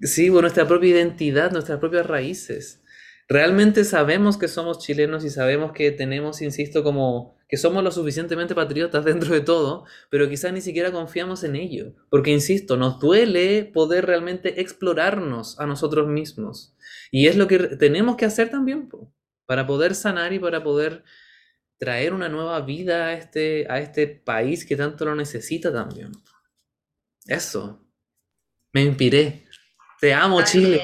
Sí, por nuestra propia identidad, nuestras propias raíces. Realmente sabemos que somos chilenos y sabemos que tenemos, insisto, como que somos lo suficientemente patriotas dentro de todo, pero quizás ni siquiera confiamos en ello. Porque, insisto, nos duele poder realmente explorarnos a nosotros mismos. Y es lo que tenemos que hacer también para poder sanar y para poder traer una nueva vida a este, a este país que tanto lo necesita también. Eso. Me inspiré. Te amo, Chile.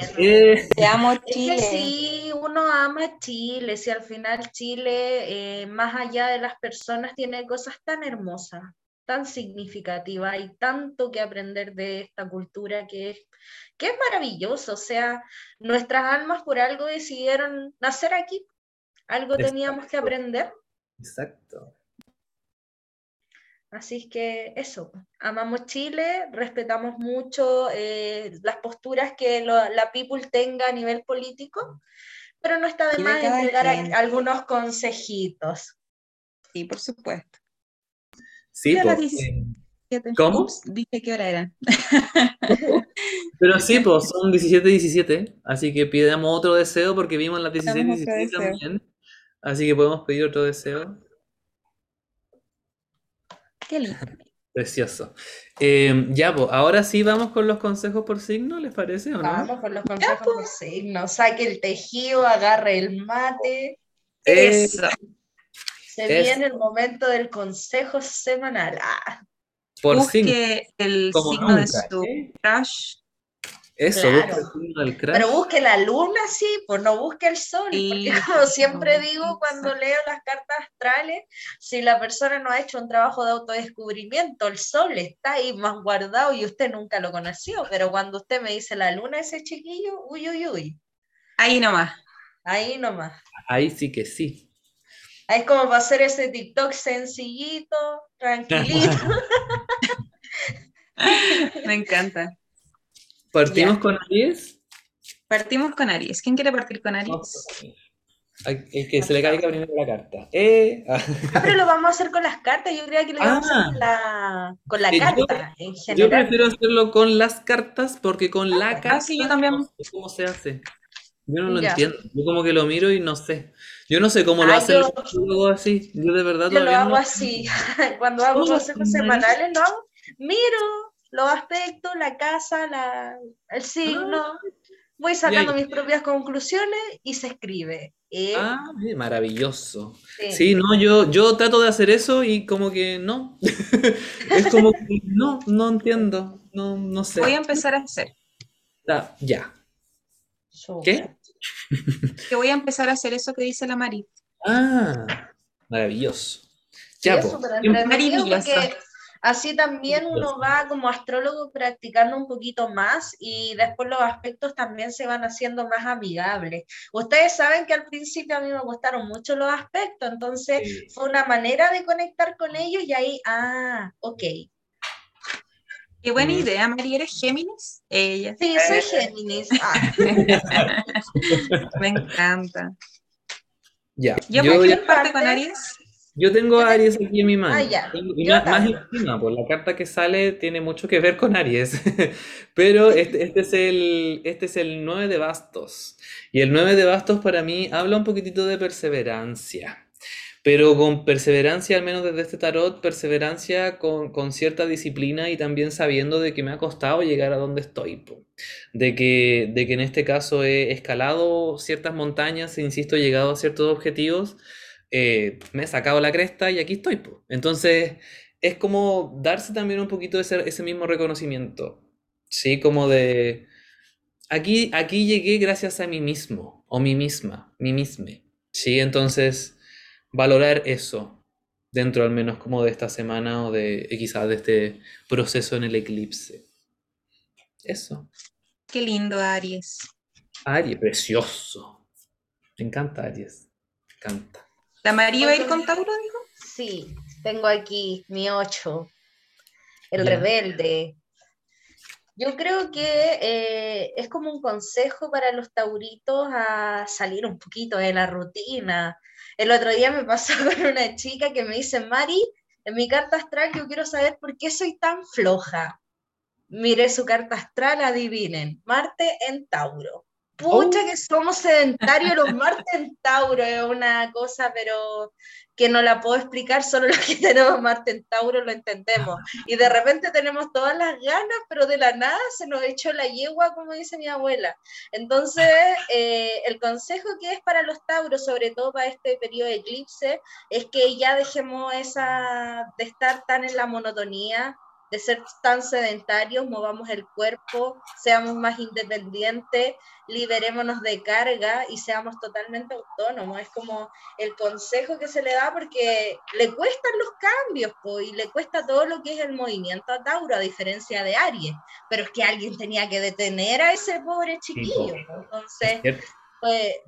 Te amo, Chile. Es que sí, uno ama Chile. Si al final Chile, eh, más allá de las personas, tiene cosas tan hermosas, tan significativas. Hay tanto que aprender de esta cultura que es, que es maravilloso. O sea, nuestras almas por algo decidieron nacer aquí. Algo teníamos que aprender. Exacto. Así es que eso, amamos Chile, respetamos mucho eh, las posturas que lo- la people tenga a nivel político, pero no está de más entregar a- algunos consejitos. Sí, por supuesto. Sí, 17. eh, ¿Cómo? Dije qué hora era. pero sí, pues son 17-17, así que pidamos otro deseo porque vimos las Pidamos otro 16-17 deseo. también. Así que podemos pedir otro deseo. Qué lindo. Precioso. Eh, ya, pues, ahora sí vamos con los consejos por signo, ¿les parece o no? Vamos con los consejos por signo, saque el tejido, agarre el mate. Eso. Se viene el momento del consejo semanal. Ah, por signo, Busque el como signo de su ¿eh? crush. Eso, Claro. busca el crush. Pero busque la luna, sí, pues no busque el sol. Porque como siempre no, digo cuando leo las cartas astrales, si la persona no ha hecho un trabajo de autodescubrimiento, el sol está ahí más guardado y usted nunca lo conoció. Pero cuando usted me dice la luna, ese chiquillo, uy, uy, uy, Ahí nomás. ahí nomás. Ahí sí que sí. Ahí es como para hacer ese TikTok sencillito, tranquilito. Me encanta. ¿Partimos Ya. con Aries? Partimos con Aries. ¿Quién quiere partir con Aries? El que se le caiga primero la carta. Eh, ah, Ah, Pero lo vamos a hacer con las cartas, yo creía que lo íbamos a hacer Ah. con la, con la Eh, yo- carta en Yo general. prefiero hacerlo con las cartas porque con la carta Ah, sí, yo también. no sé cómo se hace. Yo no lo Ya. entiendo. Yo como que lo miro y no sé. Yo no sé cómo lo Ah, hacen yo- los astrólogos así. Yo de verdad Yo lo hago no- así. Cuando hago consejos semanales, lo hago. Miro los aspectos, la casa, la, el signo. Voy sacando mis propias conclusiones y se escribe. Eh, Ah, maravilloso. sí. Sí, no, yo, yo trato de hacer eso y como que no. Es como que no, no entiendo. No, no sé. Voy a empezar a hacer. Ah, ya. Súper. Que voy a empezar a hacer eso que dice la Mari. Ah, maravilloso. Sí, Ya, es porque así también uno va como astrólogo practicando un poquito más y después los aspectos también se van haciendo más amigables. Ustedes saben que al principio a mí me gustaron mucho los aspectos, entonces Sí. fue una manera de conectar con ellos y ahí, ah, ok. Qué buena Mm. idea, Mari. ¿Eres Géminis? Ella. Sí, soy Géminis. Ah, Me encanta. Ya. ¿Ya Yo, por quién parte con? Aries? Yo tengo a Aries aquí en mi mano. Ah, ya. Y más, más encima, pues la carta que sale tiene mucho que ver con Aries. Pero este, este es el, este es el 9 de bastos. Y el 9 de bastos para mí habla un poquitito de perseverancia. Pero con perseverancia, al menos desde este tarot, perseverancia con, con cierta disciplina y también sabiendo de que me ha costado llegar a donde estoy. po. De que, de que en este caso he escalado ciertas montañas, insisto, he llegado a ciertos objetivos, eh, me he sacado la cresta y aquí estoy. po. Entonces, es como darse también un poquito ese, ese mismo reconocimiento. Sí, como de... Aquí, aquí llegué gracias a mí mismo, o mí misma, mí misme. Sí, entonces valorar eso dentro al menos como de esta semana o de eh, quizás de este proceso en el eclipse. Eso. Qué lindo, Aries. Aries, precioso. Me encanta Aries. Me encanta. ¿La Mari va a ir con Tauro, dijo? sí, tengo aquí mi 8, el rebelde. Yo creo que eh, es como un consejo para los tauritos a salir un poquito de la rutina. El otro día me pasó con una chica que me dice, Mari, en mi carta astral yo quiero saber por qué soy tan floja. Miré su carta astral, adivinen, Marte en Tauro. Pucha que somos sedentarios los Marte en Tauro, es una cosa, pero que no la puedo explicar, solo los que tenemos Marte en Tauro lo entendemos. Y de repente tenemos todas las ganas, pero de la nada se nos echó la yegua, como dice mi abuela. Entonces, eh, el consejo que es para los Tauros, sobre todo para este periodo de eclipse, es que ya dejemos esa de estar tan en la monotonía, de ser tan sedentarios, movamos el cuerpo, seamos más independientes, liberémonos de carga y seamos totalmente autónomos. Es como el consejo que se le da porque le cuestan los cambios po, y le cuesta todo lo que es el movimiento a Tauro, a diferencia de Aries. Pero es que alguien tenía que detener a ese pobre chiquillo. Entonces.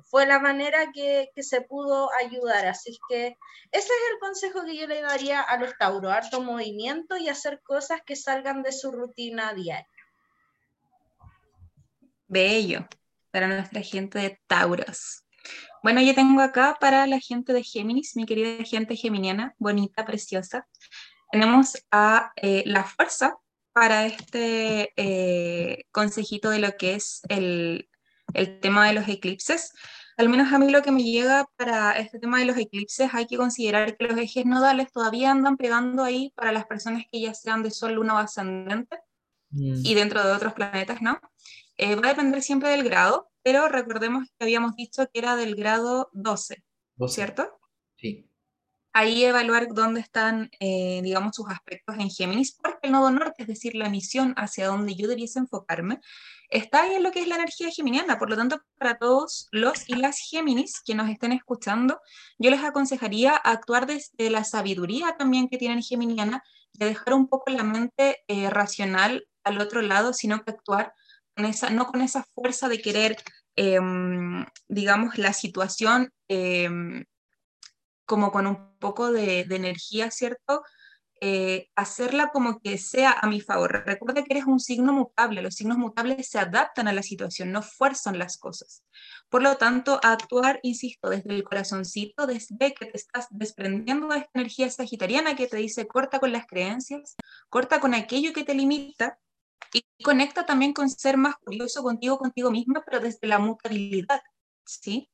Fue, la manera que, que, se pudo ayudar. Así que ese es el consejo que yo le daría a los Tauro, harto movimiento y hacer cosas que salgan de su rutina diaria. Bello, para nuestra gente de Tauros. Bueno, yo tengo acá para la gente de Géminis, mi querida gente geminiana, bonita, preciosa. Tenemos a eh, la fuerza para este eh, consejito de lo que es el, el tema de los eclipses. Al menos a mí lo que me llega para este tema de los eclipses, hay que considerar que los ejes nodales todavía andan pegando ahí para las personas que ya sean de Sol, Luna o ascendente mm. y dentro de otros planetas, ¿no? Eh, va a depender siempre del grado, pero recordemos que habíamos dicho que era del grado 12, ¿cierto? Sí. Ahí evaluar dónde están, eh, digamos, sus aspectos en Géminis, porque el nodo norte, es decir, la misión hacia donde yo debiese enfocarme, está en lo que es la energía geminiana. Por lo tanto, para todos los y las Géminis que nos estén escuchando, yo les aconsejaría actuar desde la sabiduría también que tienen geminiana, de dejar un poco la mente eh, racional al otro lado, sino que actuar no con esa fuerza de querer, em, digamos, la situación em, como con un poco de, energía, ¿cierto? Eh, hacerla como que sea a mi favor. Recuerda que eres un signo mutable, los signos mutables se adaptan a la situación, no fuerzan las cosas. Por lo tanto, actuar, insisto, desde el corazoncito, desde que te estás desprendiendo de esta energía sagitariana que te dice corta con las creencias, corta con aquello que te limita y conecta también con ser más curioso contigo, contigo misma, pero desde la mutabilidad, ¿sí?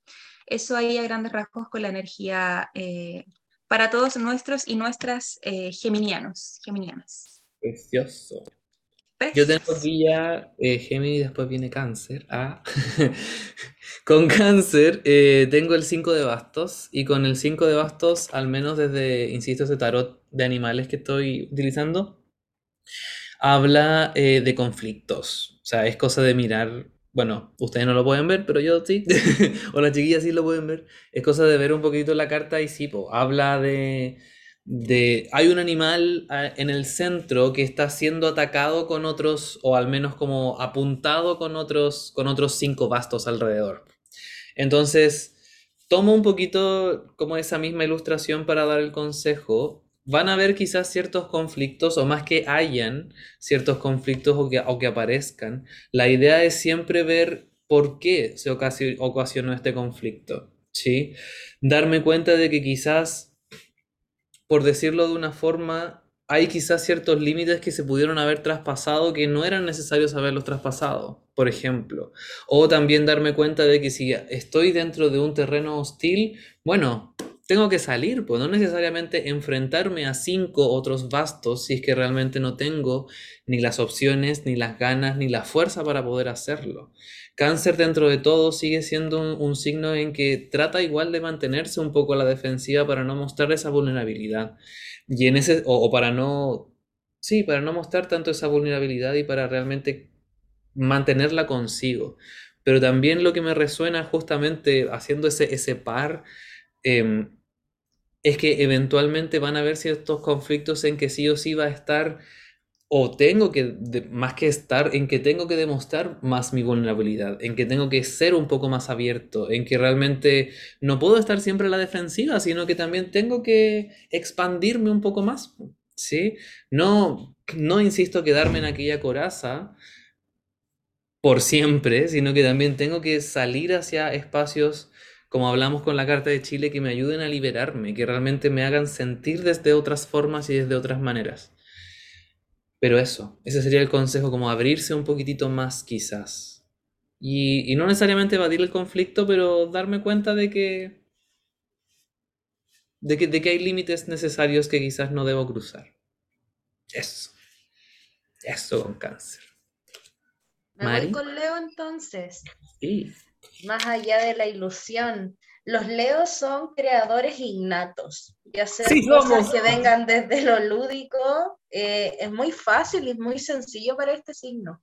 Eso ahí a grandes rasgos con la energía eh, para todos nuestros y nuestras eh, geminianos, geminianas. Precioso. Yo tengo aquí ya eh, Géminis, después viene Cáncer. Ah. con Cáncer eh, tengo el 5 de bastos y con el 5 de bastos, al menos desde, insisto, ese tarot de animales que estoy utilizando, habla eh, de conflictos. O sea, es cosa de mirar. Bueno, ustedes no lo pueden ver, pero yo sí. o las chiquillas sí lo pueden ver. Es cosa de ver un poquito la carta y sí, habla de, de. Hay un animal ah, en el centro que está siendo atacado con otros, o al menos como apuntado con otros, con otros cinco bastos alrededor. Entonces, tomo un poquito como esa misma ilustración para dar el consejo van a haber quizás ciertos conflictos, o más que hayan ciertos conflictos o que, que aparezcan. La idea es siempre ver por qué se ocasionó este conflicto, ¿sí? Darme cuenta de que quizás, por decirlo de una forma, hay quizás ciertos límites que se pudieron haber traspasado que no eran necesarios haberlos traspasado, por ejemplo. O también darme cuenta de que si estoy dentro de un terreno hostil, bueno, tengo que salir, pues no necesariamente enfrentarme a cinco otros bastos si es que realmente no tengo ni las opciones, ni las ganas, ni la fuerza para poder hacerlo. Cáncer dentro de todo sigue siendo un, signo en que trata igual de mantenerse un poco a la defensiva para no mostrar esa vulnerabilidad. Y en ese, o, para no, sí, para no mostrar tanto esa vulnerabilidad y para realmente mantenerla consigo. Pero también lo que me resuena justamente haciendo ese, ese par Em, es que eventualmente van a haber ciertos conflictos en que sí o sí va a estar, o tengo que, más que estar, en que tengo que demostrar más mi vulnerabilidad, en que tengo que ser un poco más abierto, en que realmente no puedo estar siempre a la defensiva, sino que también tengo que expandirme un poco más, ¿sí? No, no insisto, quedarme en aquella coraza por siempre, sino que también tengo que salir hacia espacios como hablamos con la Carta de Chile, que me ayuden a liberarme, que realmente me hagan sentir desde otras formas y desde otras maneras. Pero eso, ese sería el consejo, como abrirse un poquitito más quizás. Y, no necesariamente evadir el conflicto, pero darme cuenta de que, de que, de que hay límites necesarios que quizás no debo cruzar. Eso. Eso con cáncer. ¿Me voy con Leo entonces? Sí más allá de la ilusión. Los leos son creadores innatos y hacer cosas que vengan desde lo lúdico eh, es muy fácil y es muy sencillo para este signo.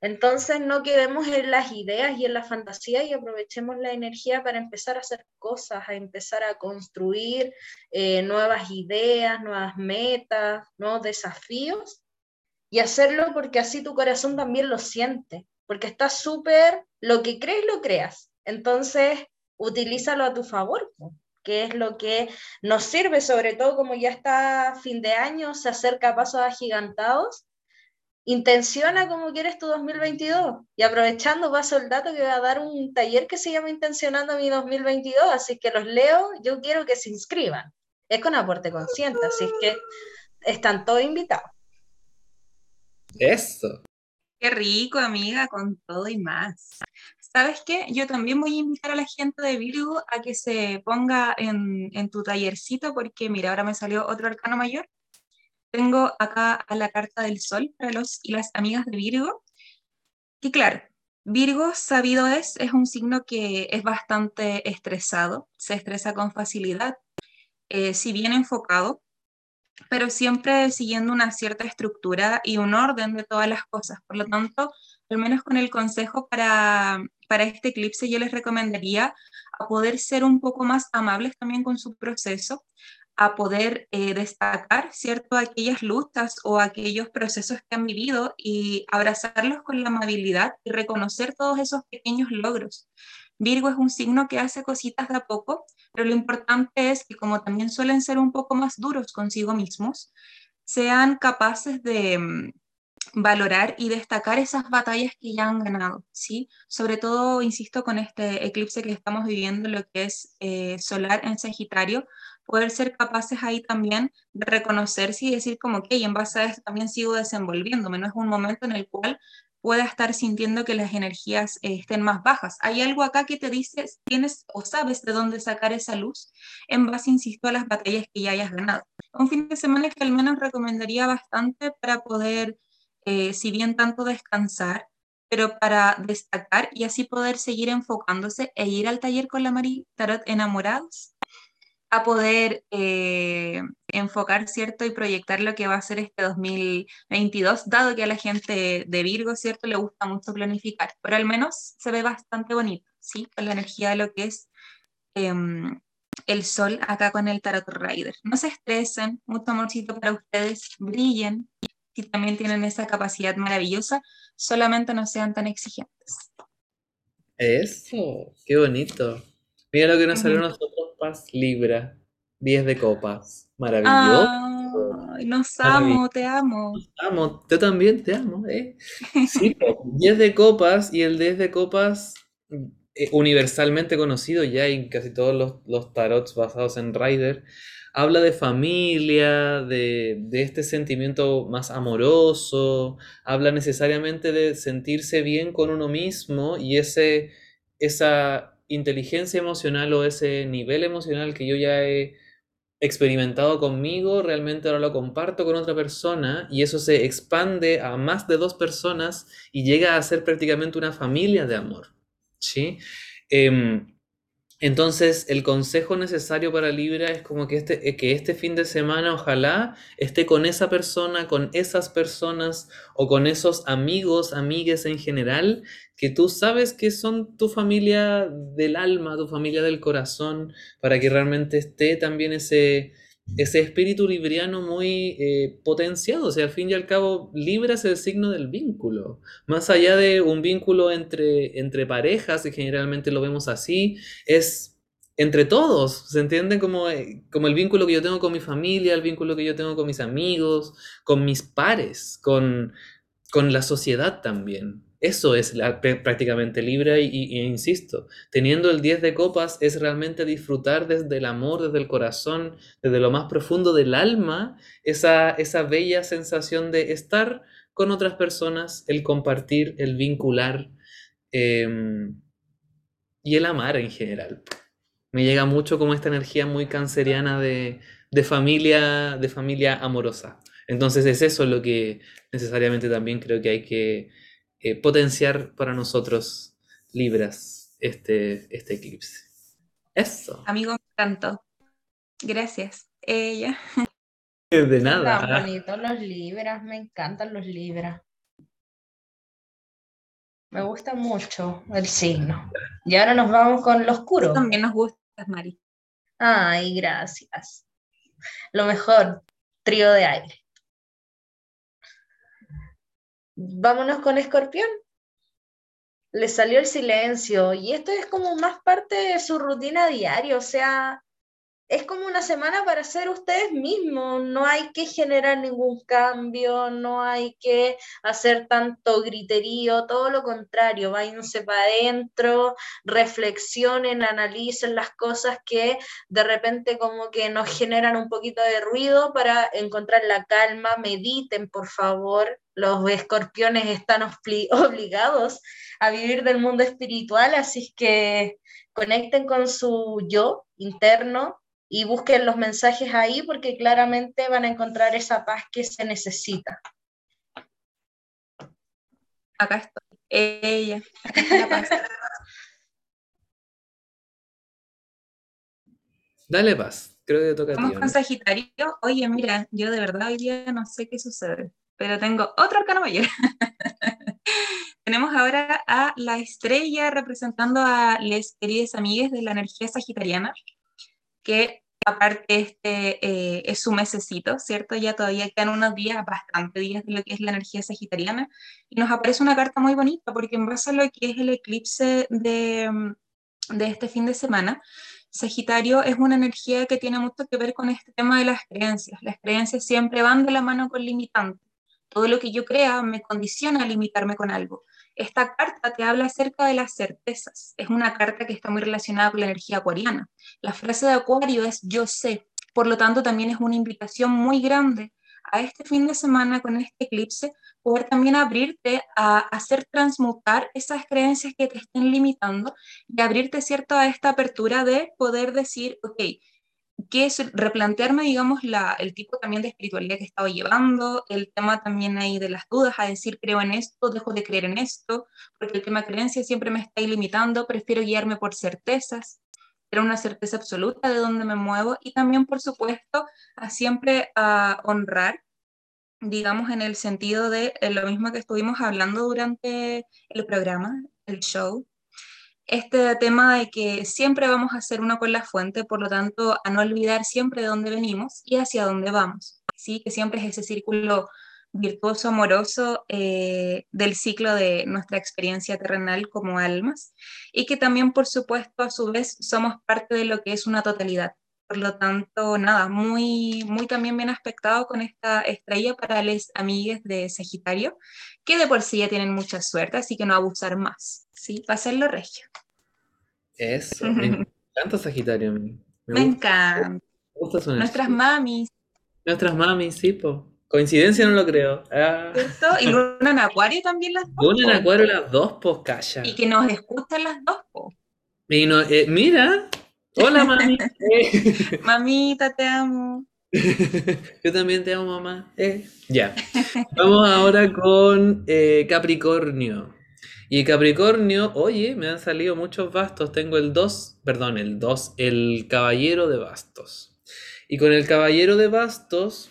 Entonces no quedemos en las ideas y en la fantasía y aprovechemos la energía para empezar a hacer cosas, a empezar a construir eh, nuevas ideas, nuevas metas, nuevos desafíos y hacerlo porque así tu corazón también lo siente porque está súper, lo que crees lo creas. Entonces, utilízalo a tu favor, que es lo que nos sirve, sobre todo como ya está fin de año, se acerca pasos agigantados. Intenciona como quieres tu 2022 y aprovechando paso el dato que va a dar un taller que se llama Intencionando mi 2022, así que los leo, yo quiero que se inscriban. Es con aporte consciente, así que están todos invitados. Eso. Qué rico, amiga, con todo y más. ¿Sabes qué? Yo también voy a invitar a la gente de Virgo a que se ponga en, en tu tallercito, porque mira, ahora me salió otro arcano mayor. Tengo acá a la carta del sol para los y las amigas de Virgo. Y claro, Virgo, sabido es, es un signo que es bastante estresado, se estresa con facilidad, eh, si bien enfocado, pero siempre siguiendo una cierta estructura y un orden de todas las cosas. Por lo tanto, al menos con el consejo para, para este eclipse, yo les recomendaría a poder ser un poco más amables también con su proceso, a poder eh, destacar, ¿cierto?, aquellas luchas o aquellos procesos que han vivido y abrazarlos con la amabilidad y reconocer todos esos pequeños logros. Virgo es un signo que hace cositas de a poco, pero lo importante es que como también suelen ser un poco más duros consigo mismos, sean capaces de mm, valorar y destacar esas batallas que ya han ganado, ¿sí? Sobre todo, insisto, con este eclipse que estamos viviendo, lo que es eh, solar en Sagitario, poder ser capaces ahí también de reconocerse y decir como que en base a eso también sigo desenvolviéndome, no es un momento en el cual pueda estar sintiendo que las energías eh, estén más bajas. Hay algo acá que te dice, tienes o sabes de dónde sacar esa luz en base, insisto, a las batallas que ya hayas ganado. Un fin de semana que al menos recomendaría bastante para poder, eh, si bien tanto descansar, pero para destacar y así poder seguir enfocándose e ir al taller con la Mari Tarot enamorados a poder eh, enfocar, ¿cierto? Y proyectar lo que va a ser este 2022, dado que a la gente de Virgo, ¿cierto? Le gusta mucho planificar, pero al menos se ve bastante bonito, ¿sí? Con la energía de lo que es em, el sol acá con el Tarot Rider. No se estresen, mucho amorcito para ustedes, brillen, si también tienen esa capacidad maravillosa, solamente no sean tan exigentes. Eso, qué bonito. Mira lo que nos salió a nosotros Libra, 10 de copas. Maravilloso. Ay, nos amo, te amo. Nos amo, yo también te amo. ¿eh? Sí, 10 de copas y el 10 de copas eh, universalmente conocido ya en casi todos los, los tarots basados en Rider, habla de familia, de, de, este sentimiento más amoroso, habla necesariamente de sentirse bien con uno mismo y ese, esa inteligencia emocional o ese nivel emocional que yo ya he experimentado conmigo, realmente ahora lo comparto con otra persona y eso se expande a más de dos personas y llega a ser prácticamente una familia de amor. ¿sí? Em, entonces, el consejo necesario para Libra es como que este, eh, que este fin de semana ojalá esté con esa persona, con esas personas o con esos amigos, amigues en general, que tú sabes que son tu familia del alma, tu familia del corazón, para que realmente esté también ese, ese espíritu libriano muy eh, potenciado. O sea, al fin y al cabo, Libra es el signo del vínculo. Más allá de un vínculo entre, entre parejas, y generalmente lo vemos así, es entre todos. ¿Se entiende? Como, eh, como el vínculo que yo tengo con mi familia, el vínculo que yo tengo con mis amigos, con mis pares, con, con la sociedad también. Eso es prácticamente libre y, insisto, teniendo el 10 de copas es realmente disfrutar desde el amor, desde el corazón, desde lo más profundo del alma, esa, esa bella sensación de estar con otras personas, el compartir, el vincular em, y el amar en general. Me llega mucho como esta energía muy canceriana de, de familia, de familia amorosa. Entonces es eso lo que necesariamente también creo que hay que eh, potenciar para nosotros Libras este, este eclipse. Eso. Amigo, me encantó. Gracias. Ella. De nada. Están bonitos los Libras, me encantan los Libras. Me gusta mucho el signo. Y ahora nos vamos con lo oscuro. También nos gusta, Mari. Ay, gracias. Lo mejor, trío de aire. Vámonos con Escorpión. le salió el silencio y esto es como más parte de su rutina diaria, o sea, es como una semana para ser ustedes mismos, no hay que generar ningún cambio, no hay que hacer tanto griterío, todo lo contrario, váyanse para adentro, reflexionen, analicen las cosas que de repente como que nos generan un poquito de ruido para encontrar la calma, mediten por favor, los escorpiones están obligados a vivir del mundo espiritual, así que conecten con su yo interno, y busquen los mensajes ahí porque claramente van a encontrar esa paz que se necesita. Acá estoy. Ella. Acá está la paz. Dale paz. Creo que toca a ti. Vamos ¿o con no? Sagitario. Oye, mira, yo de verdad hoy día no sé qué sucede, pero tengo otro arcano mayor. Tenemos ahora a la estrella representando a les queridas amigas de la energía sagitariana, que aparte este eh, es su mesecito, ¿cierto? Ya todavía quedan unos días, bastante días de lo que es la energía sagitariana, y nos aparece una carta muy bonita, porque en base a lo que es el eclipse de, mm, de este fin de semana, Sagitario es una energía que tiene mucho que ver con este tema de las creencias. Las creencias siempre van de la mano con limitantes. Todo lo que yo crea me condiciona a limitarme con algo. Esta carta te habla acerca de las certezas. Es una carta que está muy relacionada con la energía acuariana. La frase de Acuario es yo sé. Por lo tanto, también es una invitación muy grande a este fin de semana con este eclipse, poder también abrirte a hacer transmutar esas creencias que te estén limitando y abrirte, ¿cierto?, a esta apertura de poder decir, ok, que es replantearme, digamos, la, el tipo también de espiritualidad que estaba llevando, el tema también ahí de las dudas, a decir, creo en esto, dejo de creer en esto, porque el tema creencia siempre me está limitando, prefiero guiarme por certezas, tener una certeza absoluta de dónde me muevo y también, por supuesto, a siempre a honrar, digamos, en el sentido de eh, lo mismo que estuvimos hablando durante el programa, el show, este tema de que siempre vamos a ser uno con la fuente, por lo tanto, a no olvidar siempre de dónde venimos y hacia dónde vamos, ¿sí? Que siempre es ese círculo virtuoso, amoroso eh, del ciclo de nuestra experiencia terrenal como almas y que también, por supuesto, a su vez somos parte de lo que es una totalidad. Por lo tanto, nada, muy, muy también bien aspectado con esta estrella para las amigas de Sagitario, que de por sí ya tienen mucha suerte, así que no abusar más, ¿sí? Para hacerlo regio. Eso. Me encanta Sagitario. Me, encanta. me Nuestras mamis, Nuestras mamis, sí, po. Coincidencia no lo creo. Ah. ¿cierto? Y Luna en Acuario también las dos. Luna en po. Acuario las dos, pues calla. Y que nos escuchan las dos, po. Y no- eh, mira, hola mami. Eh. Mamita, te amo. Yo también te amo, mamá. Eh, Ya. Vamos ahora con eh, Capricornio. Y Capricornio, oye, me han salido muchos bastos. Tengo el 2, perdón, el 2, el Caballero de Bastos. Y con el Caballero de Bastos,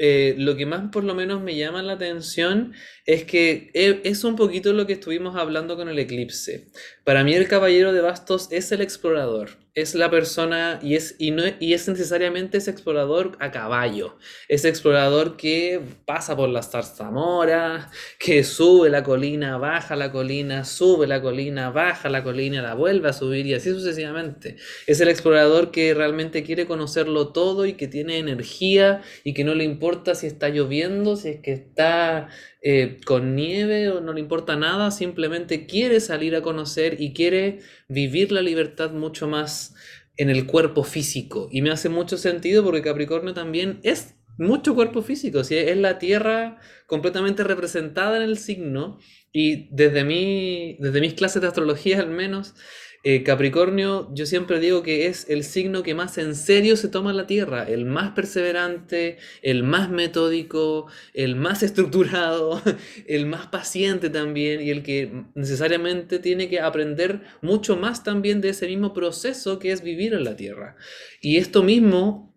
eh, lo que más por lo menos me llama la atención es que e- es un poquito lo que estuvimos hablando con el eclipse. Para mí el Caballero de Bastos es el explorador, es la persona y es, y no, y es necesariamente ese explorador a caballo, ese explorador que pasa por las zarzamoras, que sube la colina, baja la colina, sube la colina, baja la colina, la vuelve a subir y así sucesivamente. Es el explorador que realmente quiere conocerlo todo y que tiene energía y que no le importa si está lloviendo, si es que está eh, con nieve o no le importa nada, simplemente quiere salir a conocer y quiere vivir la libertad mucho más en el cuerpo físico. Y me hace mucho sentido porque Capricornio también es mucho cuerpo físico, ¿sí? es la Tierra completamente representada en el signo y desde, mi, desde mis clases de astrología al menos, eh, Capricornio, yo siempre digo que es el signo que más en serio se toma la Tierra, el más perseverante, el más metódico, el más estructurado, el más paciente también y el que necesariamente tiene que aprender mucho más también de ese mismo proceso que es vivir en la Tierra. Y esto mismo,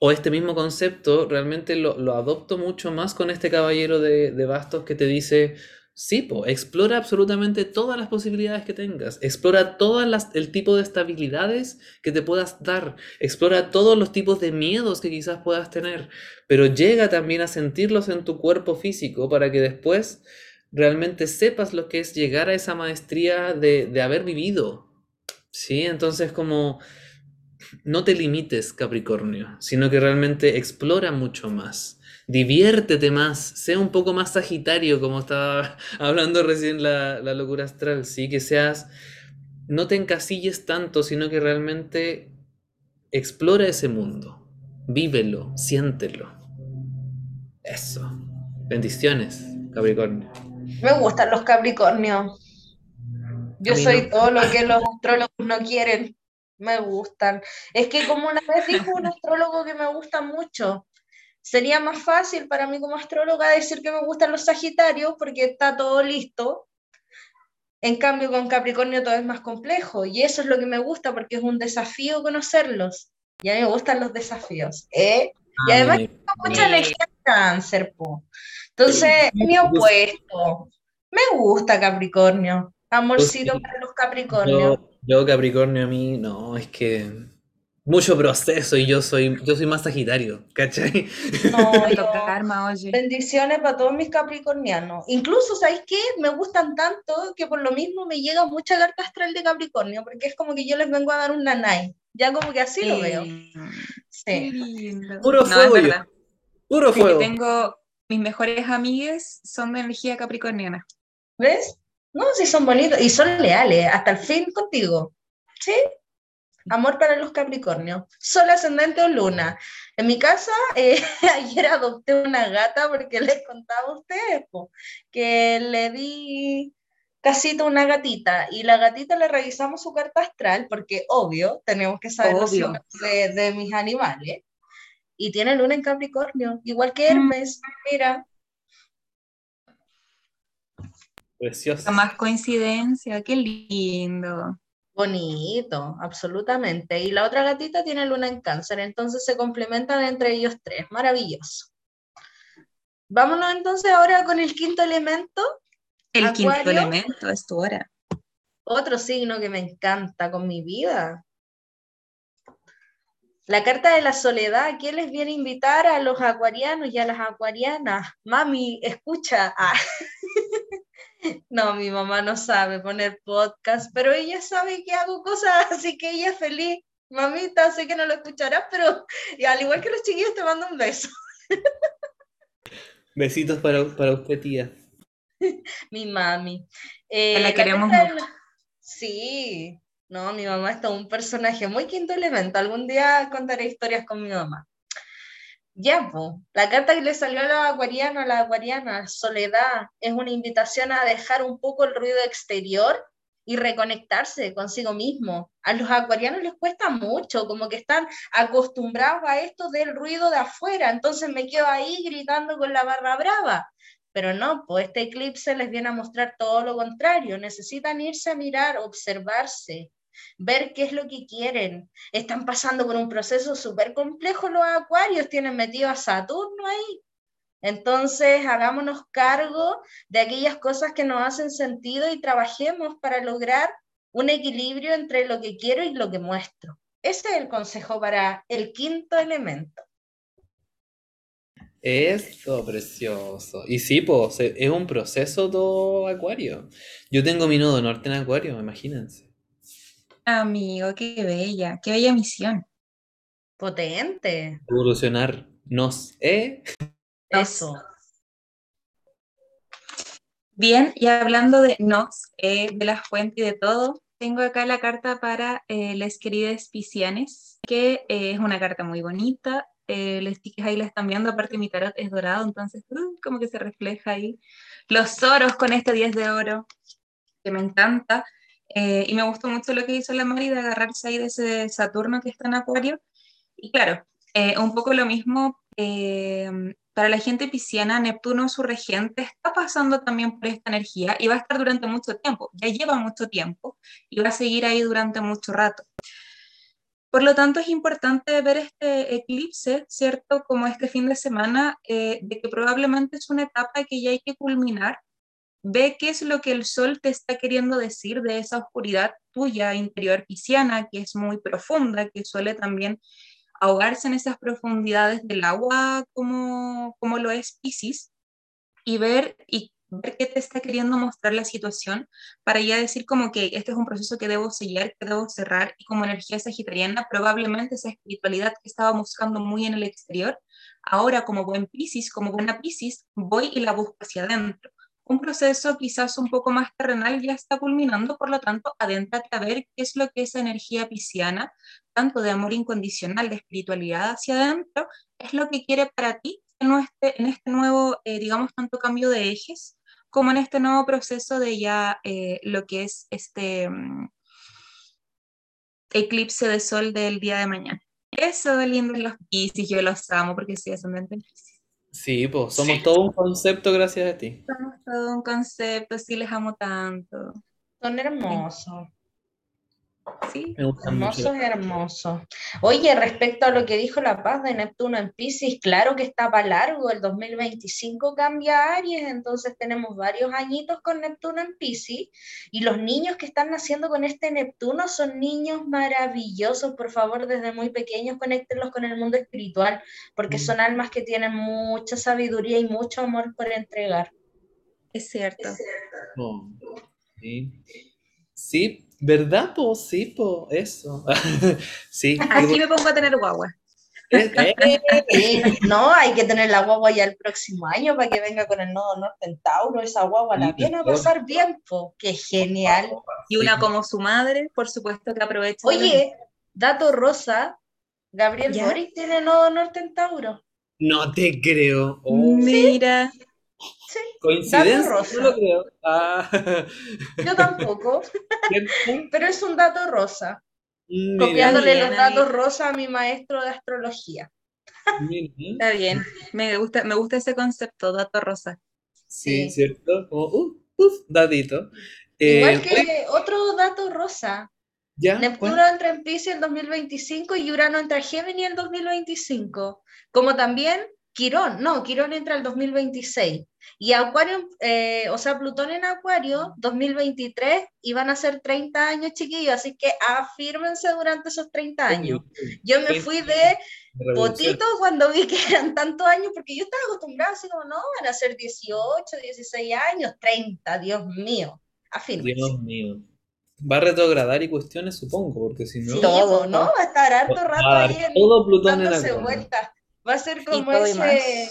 o este mismo concepto, realmente lo, lo adopto mucho más con este caballero de, de bastos que te dice... Sí, po, explora absolutamente todas las posibilidades que tengas. Explora las, el tipo de estabilidades que te puedas dar. Explora todos los tipos de miedos que quizás puedas tener. Pero llega también a sentirlos en tu cuerpo físico para que después realmente sepas lo que es llegar a esa maestría de, de haber vivido. ¿Sí? Entonces como no te limites, Capricornio, sino que realmente explora mucho más. Diviértete más, sea un poco más sagitario, como estaba hablando recién la, la locura astral, ¿sí? Que seas, no te encasilles tanto, sino que realmente explora ese mundo, vívelo, siéntelo. Eso. Bendiciones, Capricornio. Me gustan los Capricornios. Yo soy no. todo lo que los astrólogos no quieren. Me gustan. Es que como una vez dijo un astrólogo que me gusta mucho, sería más fácil para mí como astróloga decir que me gustan los Sagitarios porque está todo listo. En cambio, con Capricornio todo es más complejo y eso es lo que me gusta porque es un desafío conocerlos. Y a mí me gustan los desafíos. ¿eh? Y Ah, además me- mucha energía en cáncer, po. Entonces, mi opuesto. Me gusta Capricornio. Amorcito para los Capricornios. Yo, yo, Capricornio, a mí, no, es que mucho proceso y yo soy, yo soy más Sagitario, ¿cachai? No, yo- karma, oye. Bendiciones para todos mis capricornianos. Incluso, ¿sabéis qué? Me gustan tanto que por lo mismo me llega mucha carta astral de Capricornio, porque es como que yo les vengo a dar un nanay. Ya como que así lo veo. Sí. qué lindo. Puro No, fuego yo. Puro Sí, fuego. tengo mis mejores amigas son de energía capricorniana. ¿Ves? No, sí son bonitos y son leales hasta el fin contigo. ¿Sí? Amor para los Capricornios. Sol ascendente o luna. En mi casa, eh, ayer adopté una gata porque les contaba a ustedes po, que le di casita a una gatita y la gatita le revisamos su carta astral porque obvio, tenemos que saber los de, de mis animales. Y tiene luna en Capricornio, igual que Mm. Hermes. Mira, Precioso. Más coincidencia, qué lindo. Bonito, absolutamente. Y la otra gatita tiene luna en cáncer, entonces se complementan entre ellos tres. Maravilloso. Vámonos entonces ahora con el quinto elemento, El quinto elemento es tu hora. otro signo que me encanta con mi vida. La carta de la soledad, ¿quién les viene a invitar a los acuarianos y a las acuarianas? Mami, escucha. Ah. No, mi mamá no sabe poner podcast, pero ella sabe que hago cosas, así que ella es feliz. Mamita, sé que no lo escucharás, pero y al igual que los chiquillos te mando un beso. Besitos para, para usted, tía. Mi mami. Eh, la queremos la- Sí, no, mi mamá es todo un personaje muy quinto elemento. Algún día contaré historias con mi mamá. Ya, la carta que le salió a la acuariana, a la acuariana, soledad, es una invitación a dejar un poco el ruido exterior y reconectarse consigo mismo. A los acuarianos les cuesta mucho, como que están acostumbrados a esto del ruido de afuera, entonces me quedo ahí gritando con la barra brava. Pero no, pues este eclipse les viene a mostrar todo lo contrario. Necesitan irse a mirar, observarse, ver qué es lo que quieren. Están pasando por un proceso súper complejo los acuarios, tienen metido a Saturno ahí. Entonces, hagámonos cargo de aquellas cosas que nos hacen sentido y trabajemos para lograr un equilibrio entre lo que quiero y lo que muestro. Ese es el consejo para el quinto elemento. Esto, precioso. Y sí, pues, es un proceso todo acuario. Yo tengo mi nodo norte en acuario, imagínense. Amigo, qué bella, qué bella misión. Potente. Evolucionarnos, ¿eh? Eso. Bien, y hablando de nos, eh, de la fuente y de todo, tengo acá la carta para eh, les queridas piscianes, que eh, es una carta muy bonita. Eh, les que ahí la están viendo, aparte mi tarot es dorado, entonces uh, como que se refleja ahí. Los oros con este 10 de oro, que me encanta. Eh, y me gustó mucho lo que hizo la Mari de agarrarse ahí de ese Saturno que está en Acuario. Y claro, eh, un poco lo mismo eh, para la gente pisciana, Neptuno, su regente, está pasando también por esta energía y va a estar durante mucho tiempo. Ya lleva mucho tiempo y va a seguir ahí durante mucho rato. Por lo tanto, es importante ver este eclipse, ¿cierto? Como este fin de semana, de que probablemente es una etapa que ya hay que culminar. Ve qué es lo que el sol te está queriendo decir de esa oscuridad tuya interior pisciana, que es muy profunda, que suele también ahogarse en esas profundidades del agua como, como lo es Pisces, y ver y ver qué te está queriendo mostrar la situación para ya decir como que este es un proceso que debo sellar, que debo cerrar y como energía sagitariana probablemente esa espiritualidad que estaba buscando muy en el exterior, ahora como buen Piscis, como buena Piscis, voy y la busco hacia adentro. Un proceso quizás un poco más terrenal ya está culminando, por lo tanto, adéntrate a ver qué es lo que esa energía pisciana, tanto de amor incondicional, de espiritualidad hacia adentro, es lo que quiere para ti en este, en este nuevo, eh, digamos, tanto cambio de ejes como en este nuevo proceso de ya eh, lo que es este mm, eclipse de sol del día de mañana. Eso de lindo los Pisces, yo los amo porque soy ascendente. Sí, pues somos todo un concepto gracias a ti. Somos todo un concepto, sí les amo tanto. Son hermosos. Sí. Hermoso y hermoso. Oye, respecto a lo que dijo La Paz de Neptuno en Pisces, claro que está para largo, el 2025 cambia a Aries, entonces tenemos varios añitos con Neptuno en Pisces y los niños que están naciendo con este Neptuno son niños maravillosos, por favor, desde muy pequeños conéctenlos con el mundo espiritual, porque mm. son almas que tienen mucha sabiduría y mucho amor por entregar. Es cierto. Es cierto. Oh, sí. sí, ¿Verdad, po? Sí, po, eso. sí. Aquí me pongo a tener guagua. no, hay que tener la guagua ya el próximo año para que venga con el nodo norte en Tauro. Esa guagua la viene a pasar bien, po. Qué genial. Y una como su madre, por supuesto que aprovecha. Oye, dato rosa, Gabriel Boric tiene nodo norte en Tauro. No te creo. Oh. Mira. Sí, ¿Coincidencia? Rosa. No lo creo. Ah. Yo tampoco. Pero es un dato rosa. Copiándole los datos rosa a mi maestro de astrología. Está bien. Me gusta, me gusta ese concepto, dato rosa. Sí, ¿cierto? Como, uh. Igual eh, que otro dato rosa. ¿Ya? Neptuno entra en Pisces en 2025 y Urano entra en Géminis en 2025. Como también Quirón, no, Quirón entra el 2026. Y Acuario, eh, o sea, Plutón en Acuario, 2023, y van a ser 30 años, chiquillos, así que afírmense durante esos 30 años. Yo me fui de potito cuando vi que eran tantos años, porque yo estaba acostumbrada así como, no, van a ser 18, 16 años, 30, Dios mío, afírmense. Dios mío. Va a retrogradar y cuestiones, supongo, porque si no... todo, ¿no? Va a estar harto rato ahí en, todo Plutón en vueltas. Va a ser como ese,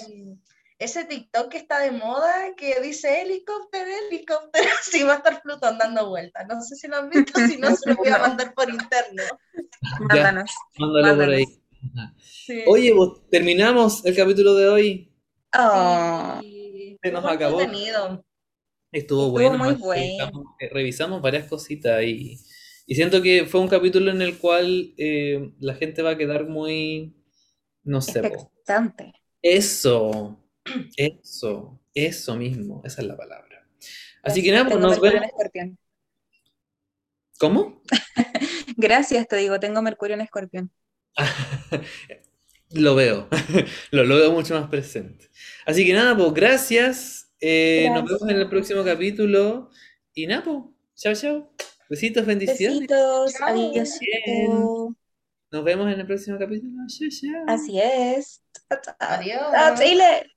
ese TikTok que está de moda que dice helicóptero, helicóptero, sí va a estar Plutón dando vueltas. No sé si lo han visto, si no se lo voy a mandar por interno. Mándanos. Mándalo por ahí. Oye, terminamos el capítulo de hoy. Oh. Se nos acabó. Estuvo, bueno. Muy bueno. Eh, revisamos, varias cositas y, y, siento que fue un capítulo en el cual eh, la gente va a quedar muy, no sé. Eso, eso, eso mismo, esa es la palabra. Así que nada, pues nos vemos. ¿Cómo? Gracias, te digo, tengo Mercurio en Escorpión. lo veo, lo, veo mucho más presente. Así que nada, pues gracias. Eh, nos vemos en el próximo capítulo. Y nada, pues, chao, chao. Besitos, bendiciones. Besitos, adiós. Nos vemos en el próximo capítulo. Así es. Adiós. Chile.